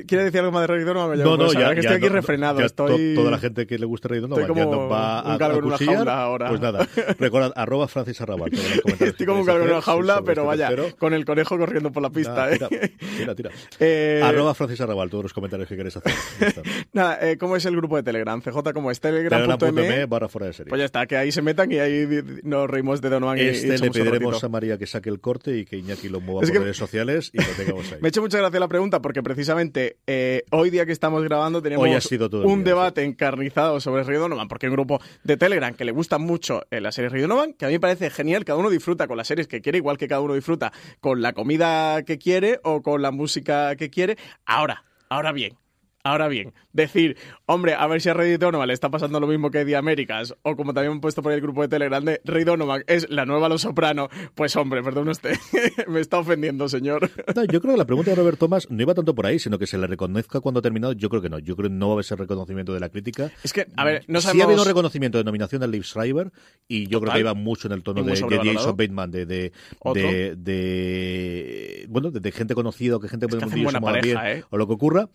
S2: ¿Quiere decir algo más de Ray Donovan?
S1: No, no,
S2: Pues,
S1: ya,
S2: verdad que
S1: ya
S2: estoy aquí
S1: no,
S2: refrenado.
S1: ya
S2: estoy...
S1: to- toda la gente que le gusta Ray Donovan
S2: Estoy
S1: ya
S2: como
S1: va a,
S2: un galgo
S1: a
S2: en una jaula ahora.
S1: Pues nada, recordad, arroba Francis Arrabal.
S2: Estoy como un galgo en una jaula, pero
S1: este
S2: vaya, con el conejo corriendo por la pista.
S1: Nada,
S2: ¿eh?
S1: tira, tira.
S2: Eh,
S1: Arroba Francis Arrabal, todos los comentarios que queréis hacer. Ya.
S2: Nada, eh, ¿cómo es el grupo de Telegram? CJ, ¿cómo es?
S1: Telegram.me barra fuera de serie.
S2: Pues ya está, que ahí se metan y ahí nos reímos de Donovan y- y,
S1: este le pediremos a María que saque el corte y que Iñaki lo mueva
S2: Es
S1: por
S2: que-
S1: redes sociales y lo tengamos ahí.
S2: Me ha hecho mucha gracia la pregunta porque precisamente eh, hoy día que estamos grabando tenemos
S1: Hoy ha sido todo el
S2: un
S1: día,
S2: debate encarnizado sobre Ray Donovan porque hay un grupo de Telegram que le gusta mucho eh, la serie Ray Donovan, que a mí me parece genial, cada uno disfruta con las series que quiere, igual que cada uno disfruta con la comida que quiere o con la música que quiere. Ahora, ahora bien. Ahora bien, decir, hombre, a ver si a Ray Donovan le está pasando lo mismo que The Américas, o como también han puesto por el grupo de Telegram de Ray Donovan es la nueva Los Soprano, pues hombre, perdón usted, me está ofendiendo, señor.
S1: No, yo creo que la pregunta de Robert Thomas no iba tanto por ahí, sino que se le reconozca cuando ha terminado. Yo creo que no. Yo creo que no va a haber ese reconocimiento de la crítica.
S2: Es que, a ver, no
S1: Sí ha
S2: sabemos...
S1: habido reconocimiento de nominación al Liv Schreiber y yo creo que iba mucho en el tono de. Jason Bateman, de, de, de, de- bueno, de, gente conocida o que gente
S2: que hacen
S1: mundillo
S2: buena pareja,
S1: bien
S2: ¿eh?
S1: o lo que ocurra.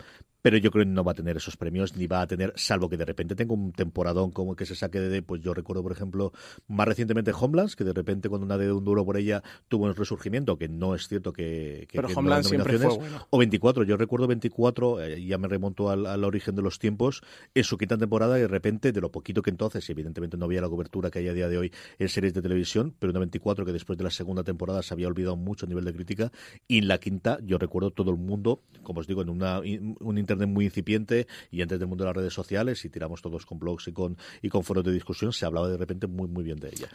S1: Pero yo creo que no va a tener esos premios ni va a tener, salvo que de repente tenga un temporadón como que se saque de, pues yo recuerdo, por ejemplo, más recientemente Homelands, que de repente cuando una de un duro por ella tuvo un resurgimiento, que no es cierto que... que
S2: pero
S1: que no
S2: siempre fue bueno.
S1: O 24, yo recuerdo 24, eh, ya me remonto al, al origen de los tiempos, en su quinta temporada y de repente, de lo poquito que entonces, y evidentemente no había la cobertura que hay a día de hoy en series de televisión, pero una 24 que después de la segunda temporada se había olvidado mucho a nivel de crítica, y en la quinta yo recuerdo todo el mundo, como os digo, en una, un muy incipiente y antes del mundo de las redes sociales, y tiramos todos con blogs y con, y con foros de discusión, se hablaba de repente muy muy bien de ella.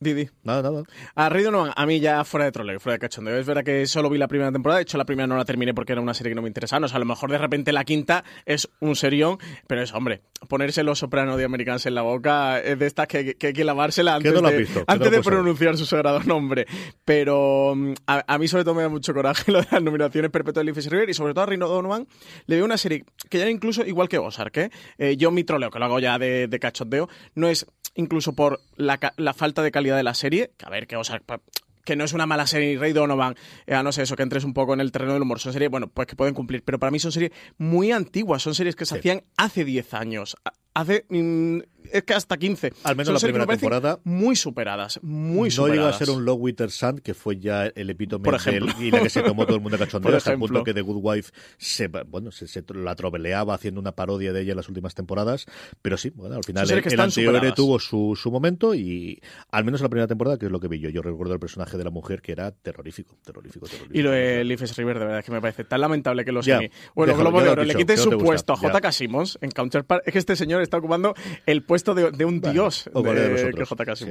S2: Didi.
S1: Nada, nada.
S2: A Ray Donovan, a mí ya fuera de troleo, fuera de cachondeo. Es verdad que solo vi la primera temporada, de hecho la primera no la terminé porque era una serie que no me interesaba. O sea, a lo mejor de repente la quinta es un serión, pero es, hombre, ponerse los sopranos de Americans en la boca es de estas que, que hay que lavársela antes,
S1: no
S2: de,
S1: visto? No
S2: antes de pronunciar su sagrado nombre. Pero mm, a, a mí sobre todo me da mucho coraje lo de las nominaciones perpetuas de Liefeld River y sobre todo a Ray Donovan le veo una serie que ya incluso, igual que Ozark, ¿eh? Eh, yo mi troleo, que lo hago ya de, de cachondeo, no es incluso por la, falta de calidad de la serie, que a ver, que Ozark pa- que no es una mala serie, Ray Donovan, eh, no ser eso, que entres un poco en el terreno del humor. Son series, bueno, pues que pueden cumplir, pero para mí son series muy antiguas, son series que se hacían hace 10 años, hace, mm, es que hasta 15.
S1: Al menos
S2: Son
S1: la primera temporada.
S2: Muy superadas, muy
S1: no
S2: superadas.
S1: llega a ser un Low Winter Sun, que fue ya el epítome
S2: Por ejemplo.
S1: del- y la que se tomó todo el mundo cachondeo, hasta el punto que The Good Wife se, bueno, se, se la troveleaba haciendo una parodia de ella en las últimas temporadas. Pero sí, bueno, al final el, el anterior tuvo su, su momento y al menos en la primera temporada, que es lo que vi yo. Yo recuerdo el personaje de la mujer que era terrorífico, terrorífico, terrorífico.
S2: Y lo de Leafs River, de verdad, es que me parece tan lamentable que los
S1: Ya.
S2: Bueno,
S1: déjalo,
S2: Globo de Oro, le quiten
S1: no
S2: su puesto a. J.K. Simmons en Counterpart. Es que este señor está ocupando el puesto de, de un dios
S1: O de
S2: de, que.
S1: Sí.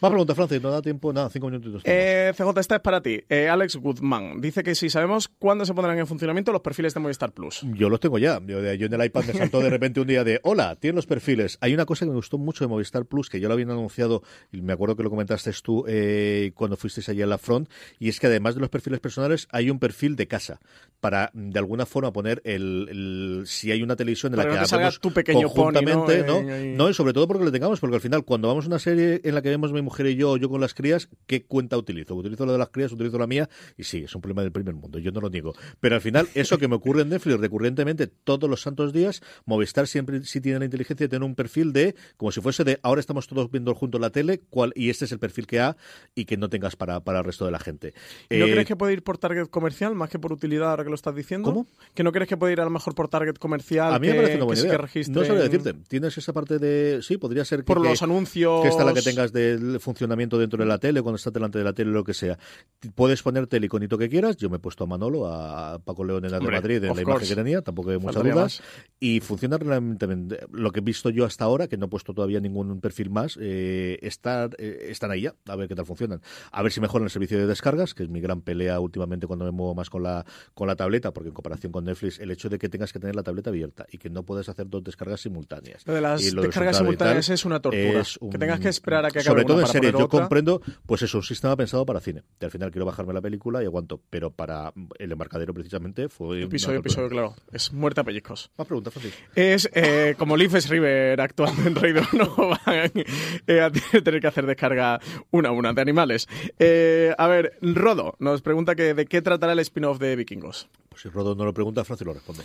S1: Más preguntas, Francis. No da tiempo. Nada, cinco minutitos.
S2: Eh, CJ, esta es para ti. Eh, Alex Guzmán dice que si sabemos cuándo se pondrán en funcionamiento los perfiles de Movistar Plus.
S1: Yo los tengo ya. Yo, yo en el iPad me saltó de repente un día de hola, tienen los perfiles. Hay una cosa que me gustó mucho de Movistar Plus, que yo lo habían anunciado, y me acuerdo que lo comentaste tú eh, cuando fuisteis allí a la front, y es que además de los perfiles personales, hay un perfil de casa, para de alguna forma poner el, el- si hay una televisión en la
S2: Para
S1: que
S2: que no te salga
S1: hacemos
S2: tu pequeño pony, ¿no?
S1: conjuntamente, ¿no? No, y sobre todo porque lo tengamos, porque al final, cuando vamos a una serie en la que vemos mi mujer y yo, yo con las crías, ¿qué cuenta utilizo? ¿Utilizo la de las crías, utilizo la mía? Y sí, es un problema del primer mundo, yo no lo niego. Pero al final, eso que me ocurre en Netflix recurrentemente todos los santos días, Movistar siempre sí tiene la inteligencia de tener un perfil de, como si fuese de, ahora estamos todos viendo junto la tele, cuál, y este es el perfil que ha, y que no tengas para, para el resto de la gente.
S2: ¿No
S1: Eh,
S2: crees que puede ir por target comercial más que por utilidad ahora que lo estás diciendo?
S1: ¿Cómo?
S2: ¿Que no crees que puede ir a lo mejor por target comercial?
S1: a mí me parece una
S2: que
S1: buena idea.
S2: que
S1: No sabría decirte. Tienes esa parte de. Sí, podría ser que.
S2: Por
S1: que-
S2: los anuncios.
S1: que esta la que tengas del funcionamiento dentro de la tele, cuando estás delante de la tele, lo que sea. Puedes ponerte el iconito que quieras. Yo me he puesto a Manolo, a Paco León en la de Madrid, en la
S2: course.
S1: imagen que tenía, tampoco hay muchas dudas. Y funciona realmente bien. Lo que he visto yo hasta ahora, que no he puesto todavía ningún perfil más, eh, está- eh, están ahí ya, a ver qué tal funcionan. A ver si mejoran el servicio de descargas, que es mi gran pelea últimamente cuando me muevo más con la, con la tableta, porque en comparación con Netflix, el hecho de que tengas que tener la tableta abierta y que no puedes hacer dos descargas simultáneas.
S2: Lo de las
S1: y lo tal,
S2: simultáneas es una tortura.
S1: es un-
S2: Que tengas que esperar a que acabe
S1: Sobre todo
S2: una
S1: en
S2: para
S1: series, yo
S2: otra.
S1: comprendo, pues eso, un sistema pensado para cine. Que al final quiero bajarme la película y aguanto, pero para el embarcadero precisamente fue.
S2: Episodio, episodio, claro. Es muerte a pellizcos.
S1: Más preguntas, Francis.
S2: Es eh, como Leafs River actuando en Rey no van eh, a tener que hacer descarga una a una de animales. Eh, a ver, Rodo nos pregunta que de qué tratará el spin-off de Vikingos.
S1: Pues si Rodo no lo pregunta, Francis lo responde.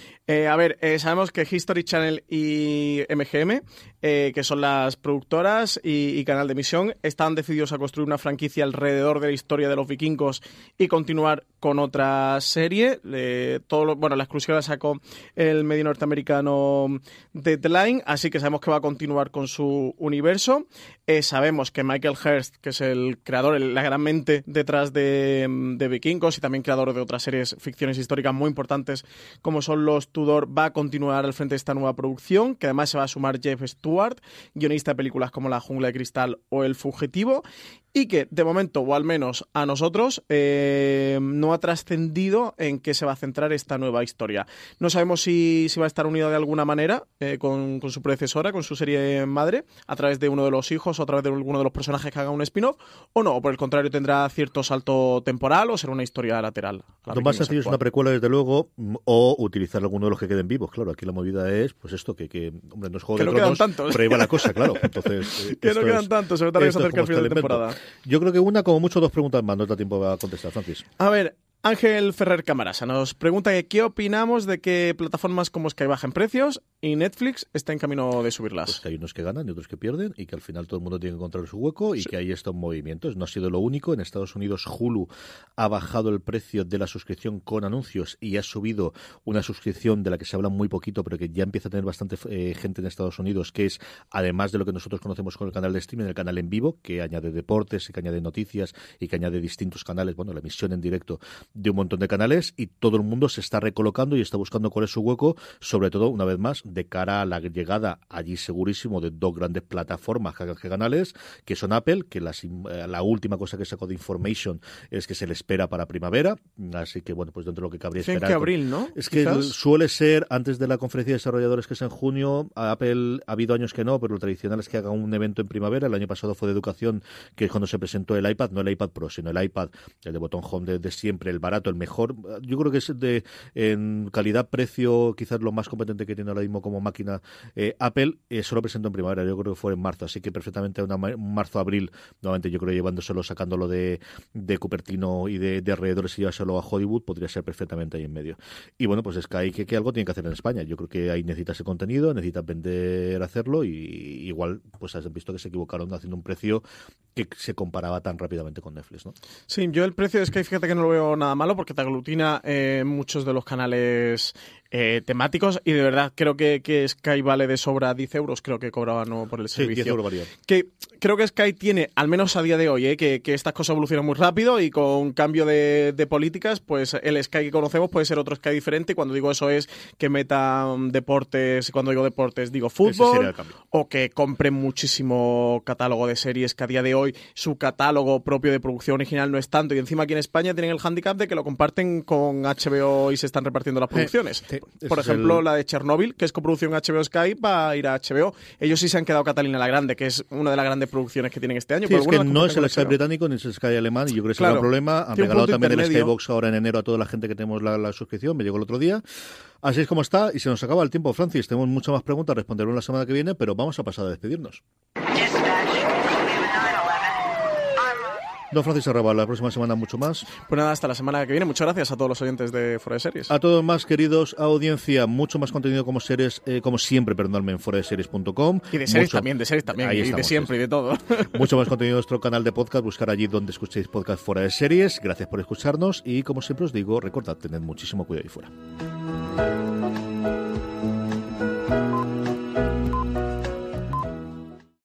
S2: A ver, sabemos que History Channel y MGM, eh, que son las productoras y, y canal de emisión, están decididos a construir una franquicia alrededor de la historia de los vikingos y continuar con otra serie. Eh, todo lo- bueno, la exclusiva la sacó el medio norteamericano Deadline, así que sabemos que va a continuar con su universo. Eh, sabemos que Michael Hurst, que es el creador, la gran mente detrás de, de Vikingos y también creador de otras series ficciones históricas muy importantes como son los Tudor, va a continuar al frente de esta nueva producción, que además se va a sumar Jeff Stewart, guionista de películas como La Jungla de Cristal o El Fugitivo, y que de momento, o al menos a nosotros, eh, no ha trascendido en qué se va a centrar esta nueva historia. No sabemos si, si va a estar unida de alguna manera eh, con, con su predecesora, con su serie madre, a través de uno de los hijos o a través de alguno de los personajes que haga un spin-off, o no, o por el contrario tendrá cierto salto temporal o será una historia lateral. la
S1: Lo más sencillo es una precuela, desde luego, o utilizar alguno de los que queden vivos. Claro, aquí la movida es, pues esto, que, que hombre, no es Juego
S2: Que
S1: de
S2: no quedan tantos.
S1: pero la cosa, claro. Entonces, eh,
S2: Que no quedan
S1: es-
S2: tantos, sobre todo que se acerca el final de temporada.
S1: Yo creo que una, como mucho, dos preguntas más. No te da tiempo a contestar, Francis.
S2: A ver, Ángel Ferrer Camarasa nos pregunta que qué opinamos de que plataformas como Sky bajen precios y Netflix está en camino de subirlas.
S1: Pues que hay unos que ganan y otros que pierden y que al final todo el mundo tiene que encontrar su hueco y que hay estos movimientos. No ha sido lo único. En Estados Unidos Hulu ha bajado el precio de la suscripción con anuncios y ha subido una suscripción de la que se habla muy poquito pero que ya empieza a tener bastante eh, gente en Estados Unidos que es además de lo que nosotros conocemos con el canal de streaming, el canal en vivo que añade deportes y que añade noticias y que añade distintos canales, bueno, la emisión en directo de un montón de canales y todo el mundo se está recolocando y está buscando cuál es su hueco, sobre todo, una vez más, de cara a la llegada allí segurísimo de dos grandes plataformas canales, que son Apple, que eh, la última cosa que sacó de Information es que se le espera para primavera, así que bueno, pues dentro de lo que cabría esperar.
S2: que abril, ¿no?
S1: Es que suele ser antes de la conferencia de desarrolladores que es en junio, Apple ha habido años que no, pero lo tradicional es que haga un evento en primavera, el año pasado fue de educación, que es cuando se presentó el iPad, no el iPad Pro, sino el iPad, el de botón home de siempre, el barato, el mejor. Yo creo que es de en calidad-precio quizás lo más competente que tiene ahora mismo como máquina eh, Apple. Eh, solo presentó en primavera, yo creo que fue en marzo, así que perfectamente una marzo-abril, nuevamente yo creo llevándoselo, sacándolo de, de Cupertino y de, de alrededores y llevárselo a Hollywood, podría ser perfectamente ahí en medio. Y bueno, pues es que, que, algo tiene que hacer en España. Yo creo que ahí necesita ese contenido, necesita vender, hacerlo y igual pues has visto que se equivocaron haciendo un precio que se comparaba tan rápidamente con Netflix, ¿no?
S2: Sí, yo el precio de Sky, fíjate que no lo veo nada malo porque te aglutina eh, muchos de los canales eh, temáticos y de verdad creo que, que, Sky vale de sobra 10 euros, creo que cobraba no por el servicio.
S1: 10 euros
S2: Que creo que Sky tiene, al menos a día de hoy, eh, que, que, estas cosas evolucionan muy rápido y con cambio de, de, políticas, pues el Sky que conocemos puede ser otro Sky diferente. Cuando digo eso es que metan deportes, cuando digo deportes digo fútbol, o que compren muchísimo catálogo de series que a día de hoy su catálogo propio de producción original no es tanto y encima aquí en España tienen el handicap de que lo comparten con HBO y se están repartiendo las producciones. Por ejemplo, la de Chernobyl, que es coproducción HBO Sky, va a ir a HBO. Ellos sí se han quedado Catalina la Grande, que es una de las grandes producciones que tienen este año.
S1: es que no es el Sky británico ni es el Sky alemán, y yo creo que ese es el problema. Han regalado también el Skybox ahora en enero a toda la gente que tenemos la, la suscripción, me llegó el otro día. Así es como está, y se nos acaba el tiempo, Francis. Tenemos muchas más preguntas, responderemos la semana que viene, pero vamos a pasar a despedirnos. Don Francis Arrabal, la próxima semana mucho más.
S2: Pues nada, hasta la semana que viene. Muchas gracias a todos los oyentes de Fora de Series.
S1: A todos más, queridos audiencia, mucho más contenido como series, eh, como siempre, perdóname, en foradeseries.com.
S2: Y de series también, de series también, y de siempre y de todo.
S1: mucho más contenido en nuestro canal de podcast, buscar allí donde escuchéis podcast Fuera de Series. Gracias por escucharnos y como siempre os digo, recordad, tened muchísimo cuidado ahí fuera.